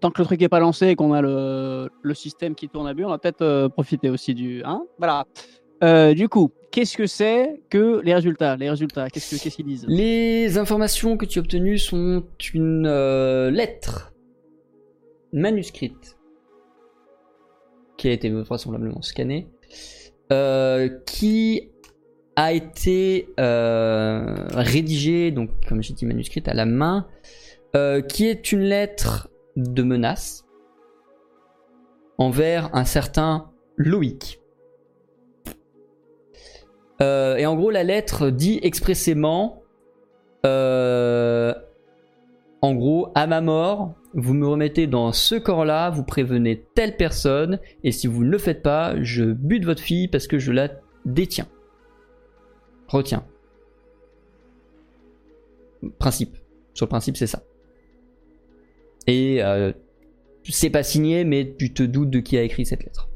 Tant que le truc n'est pas lancé et qu'on a le, le système qui tourne à but, on va peut-être profiter aussi du. Hein voilà. Du coup, qu'est-ce que c'est que les résultats Les résultats, qu'est-ce que- qu'est-ce qu'ils disent? Les informations que tu as obtenues sont une lettre manuscrite qui a été vraisemblablement scannée, euh, qui a été euh, rédigée, donc comme j'ai dit manuscrite à la main, euh, qui est une lettre de menace envers un certain Loïc. Et en gros, la lettre dit expressément, en gros, à ma mort, vous me remettez dans ce corps-là, vous prévenez telle personne, et si vous ne le faites pas, je bute votre fille parce que je la détiens. Retiens. Principe. Sur le principe, c'est ça. Et euh, c'est pas signé, mais tu te doutes de qui a écrit cette lettre.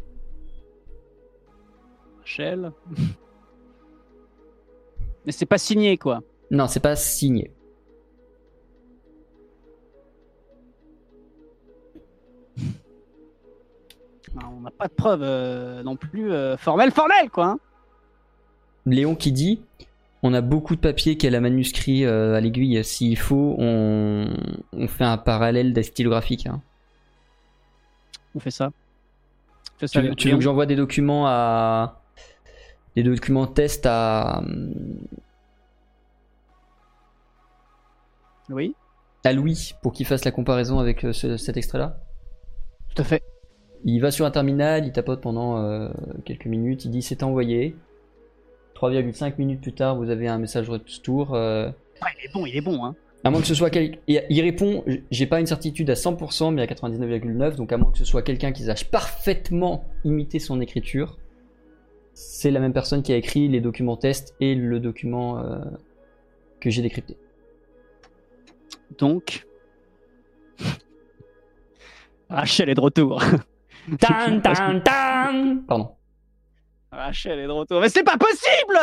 Rachel Mais c'est pas signé, quoi. Non, c'est pas signé. Non, On n'a pas de preuves euh, non plus euh, formelles, formelles, quoi. hein. Léon qui dit on a beaucoup de papiers qu'elle a manuscrit euh, à l'aiguille. S'il faut, on, on fait un parallèle dactylographique. hein. On fait ça. On fait Tu, ça, veux- tu veux Léon. que j'envoie des documents à. Des documents test à. Oui, à Louis pour qu'il fasse la comparaison avec euh, ce- cet extrait-là? Tout à fait. Il va sur un terminal, il tapote pendant euh, quelques minutes, il dit c'est envoyé. 3,5 minutes plus tard, vous avez un message retour. euh, Ouais, il est bon, il est bon. Hein. à moins que ce soit quelqu'un. Il répond, j'ai pas une certitude à 100%, mais à 99,9%, donc à moins que ce soit quelqu'un qui sache parfaitement imiter son écriture, c'est la même personne qui a écrit les documents tests et le document euh, que j'ai décrypté. Donc. Rachel est de retour. Tan, tan, tan Pardon. Rachel est de retour. Mais c'est pas possible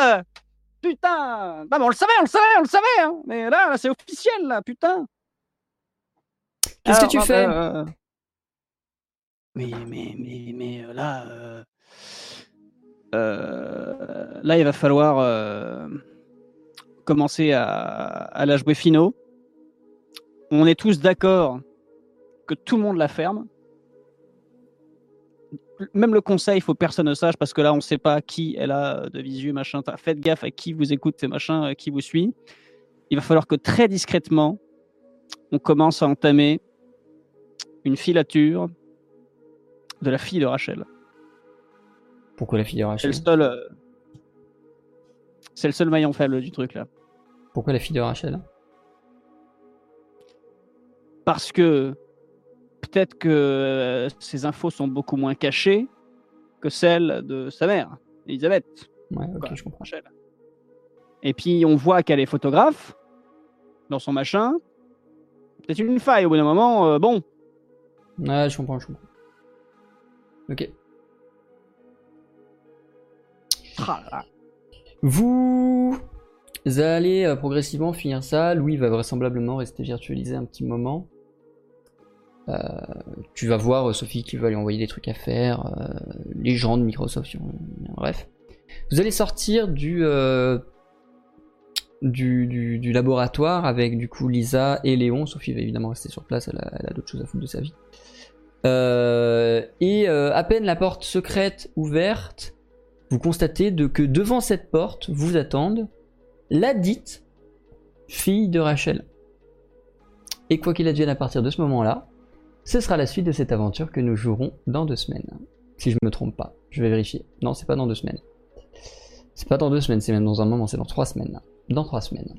Putain Bah, mais on le savait, on le savait, on le savait hein. Mais là, là, c'est officiel, là, putain Qu'est-ce que tu bah, fais? euh, Mais, mais, mais, mais euh, là... euh, euh, là, il va falloir commencer à, à la jouer finaux. On est tous d'accord que tout le monde la ferme. Même le conseil, il faut que personne ne sache parce que là, on ne sait pas qui elle a de visu, machin. Faites gaffe à qui vous écoute, machin, à qui vous suit. Il va falloir que très discrètement, on commence à entamer une filature de la fille de Rachel. Pourquoi la fille de C'est Rachel? le seul, euh, c'est le seul maillon faible du truc là. Pourquoi la fille de Rachel? Parce que peut-être que euh, ces infos sont beaucoup moins cachées que celles de sa mère, Elisabeth. Ouais, ok, Quoi, je comprends. Rachel. Et puis on voit qu'elle est photographe dans son machin. Peut-être une faille au bout d'un moment. euh, bon, Ouais, je comprends, je comprends. Ok. Vous allez euh, progressivement finir ça. Louis va vraisemblablement rester virtualisé un petit moment. Euh, tu vas voir euh, Sophie qui va lui envoyer des trucs à faire, euh, les gens de Microsoft, bref. Vous allez sortir du, du, laboratoire avec du coup Lisa et Léon. Sophie va évidemment rester sur place, elle a, d'autres choses à foutre de sa vie. Et à peine la porte secrète ouverte, vous constatez que devant cette porte vous attendent la dite fille de Rachel. Et quoi qu'il advienne à partir de ce moment-là, ce sera la suite de cette aventure que nous jouerons dans deux semaines. Si je me trompe pas, je vais vérifier. Non, c'est pas dans deux semaines. C'est pas dans deux semaines, c'est même dans un moment, c'est dans trois semaines. Dans trois semaines.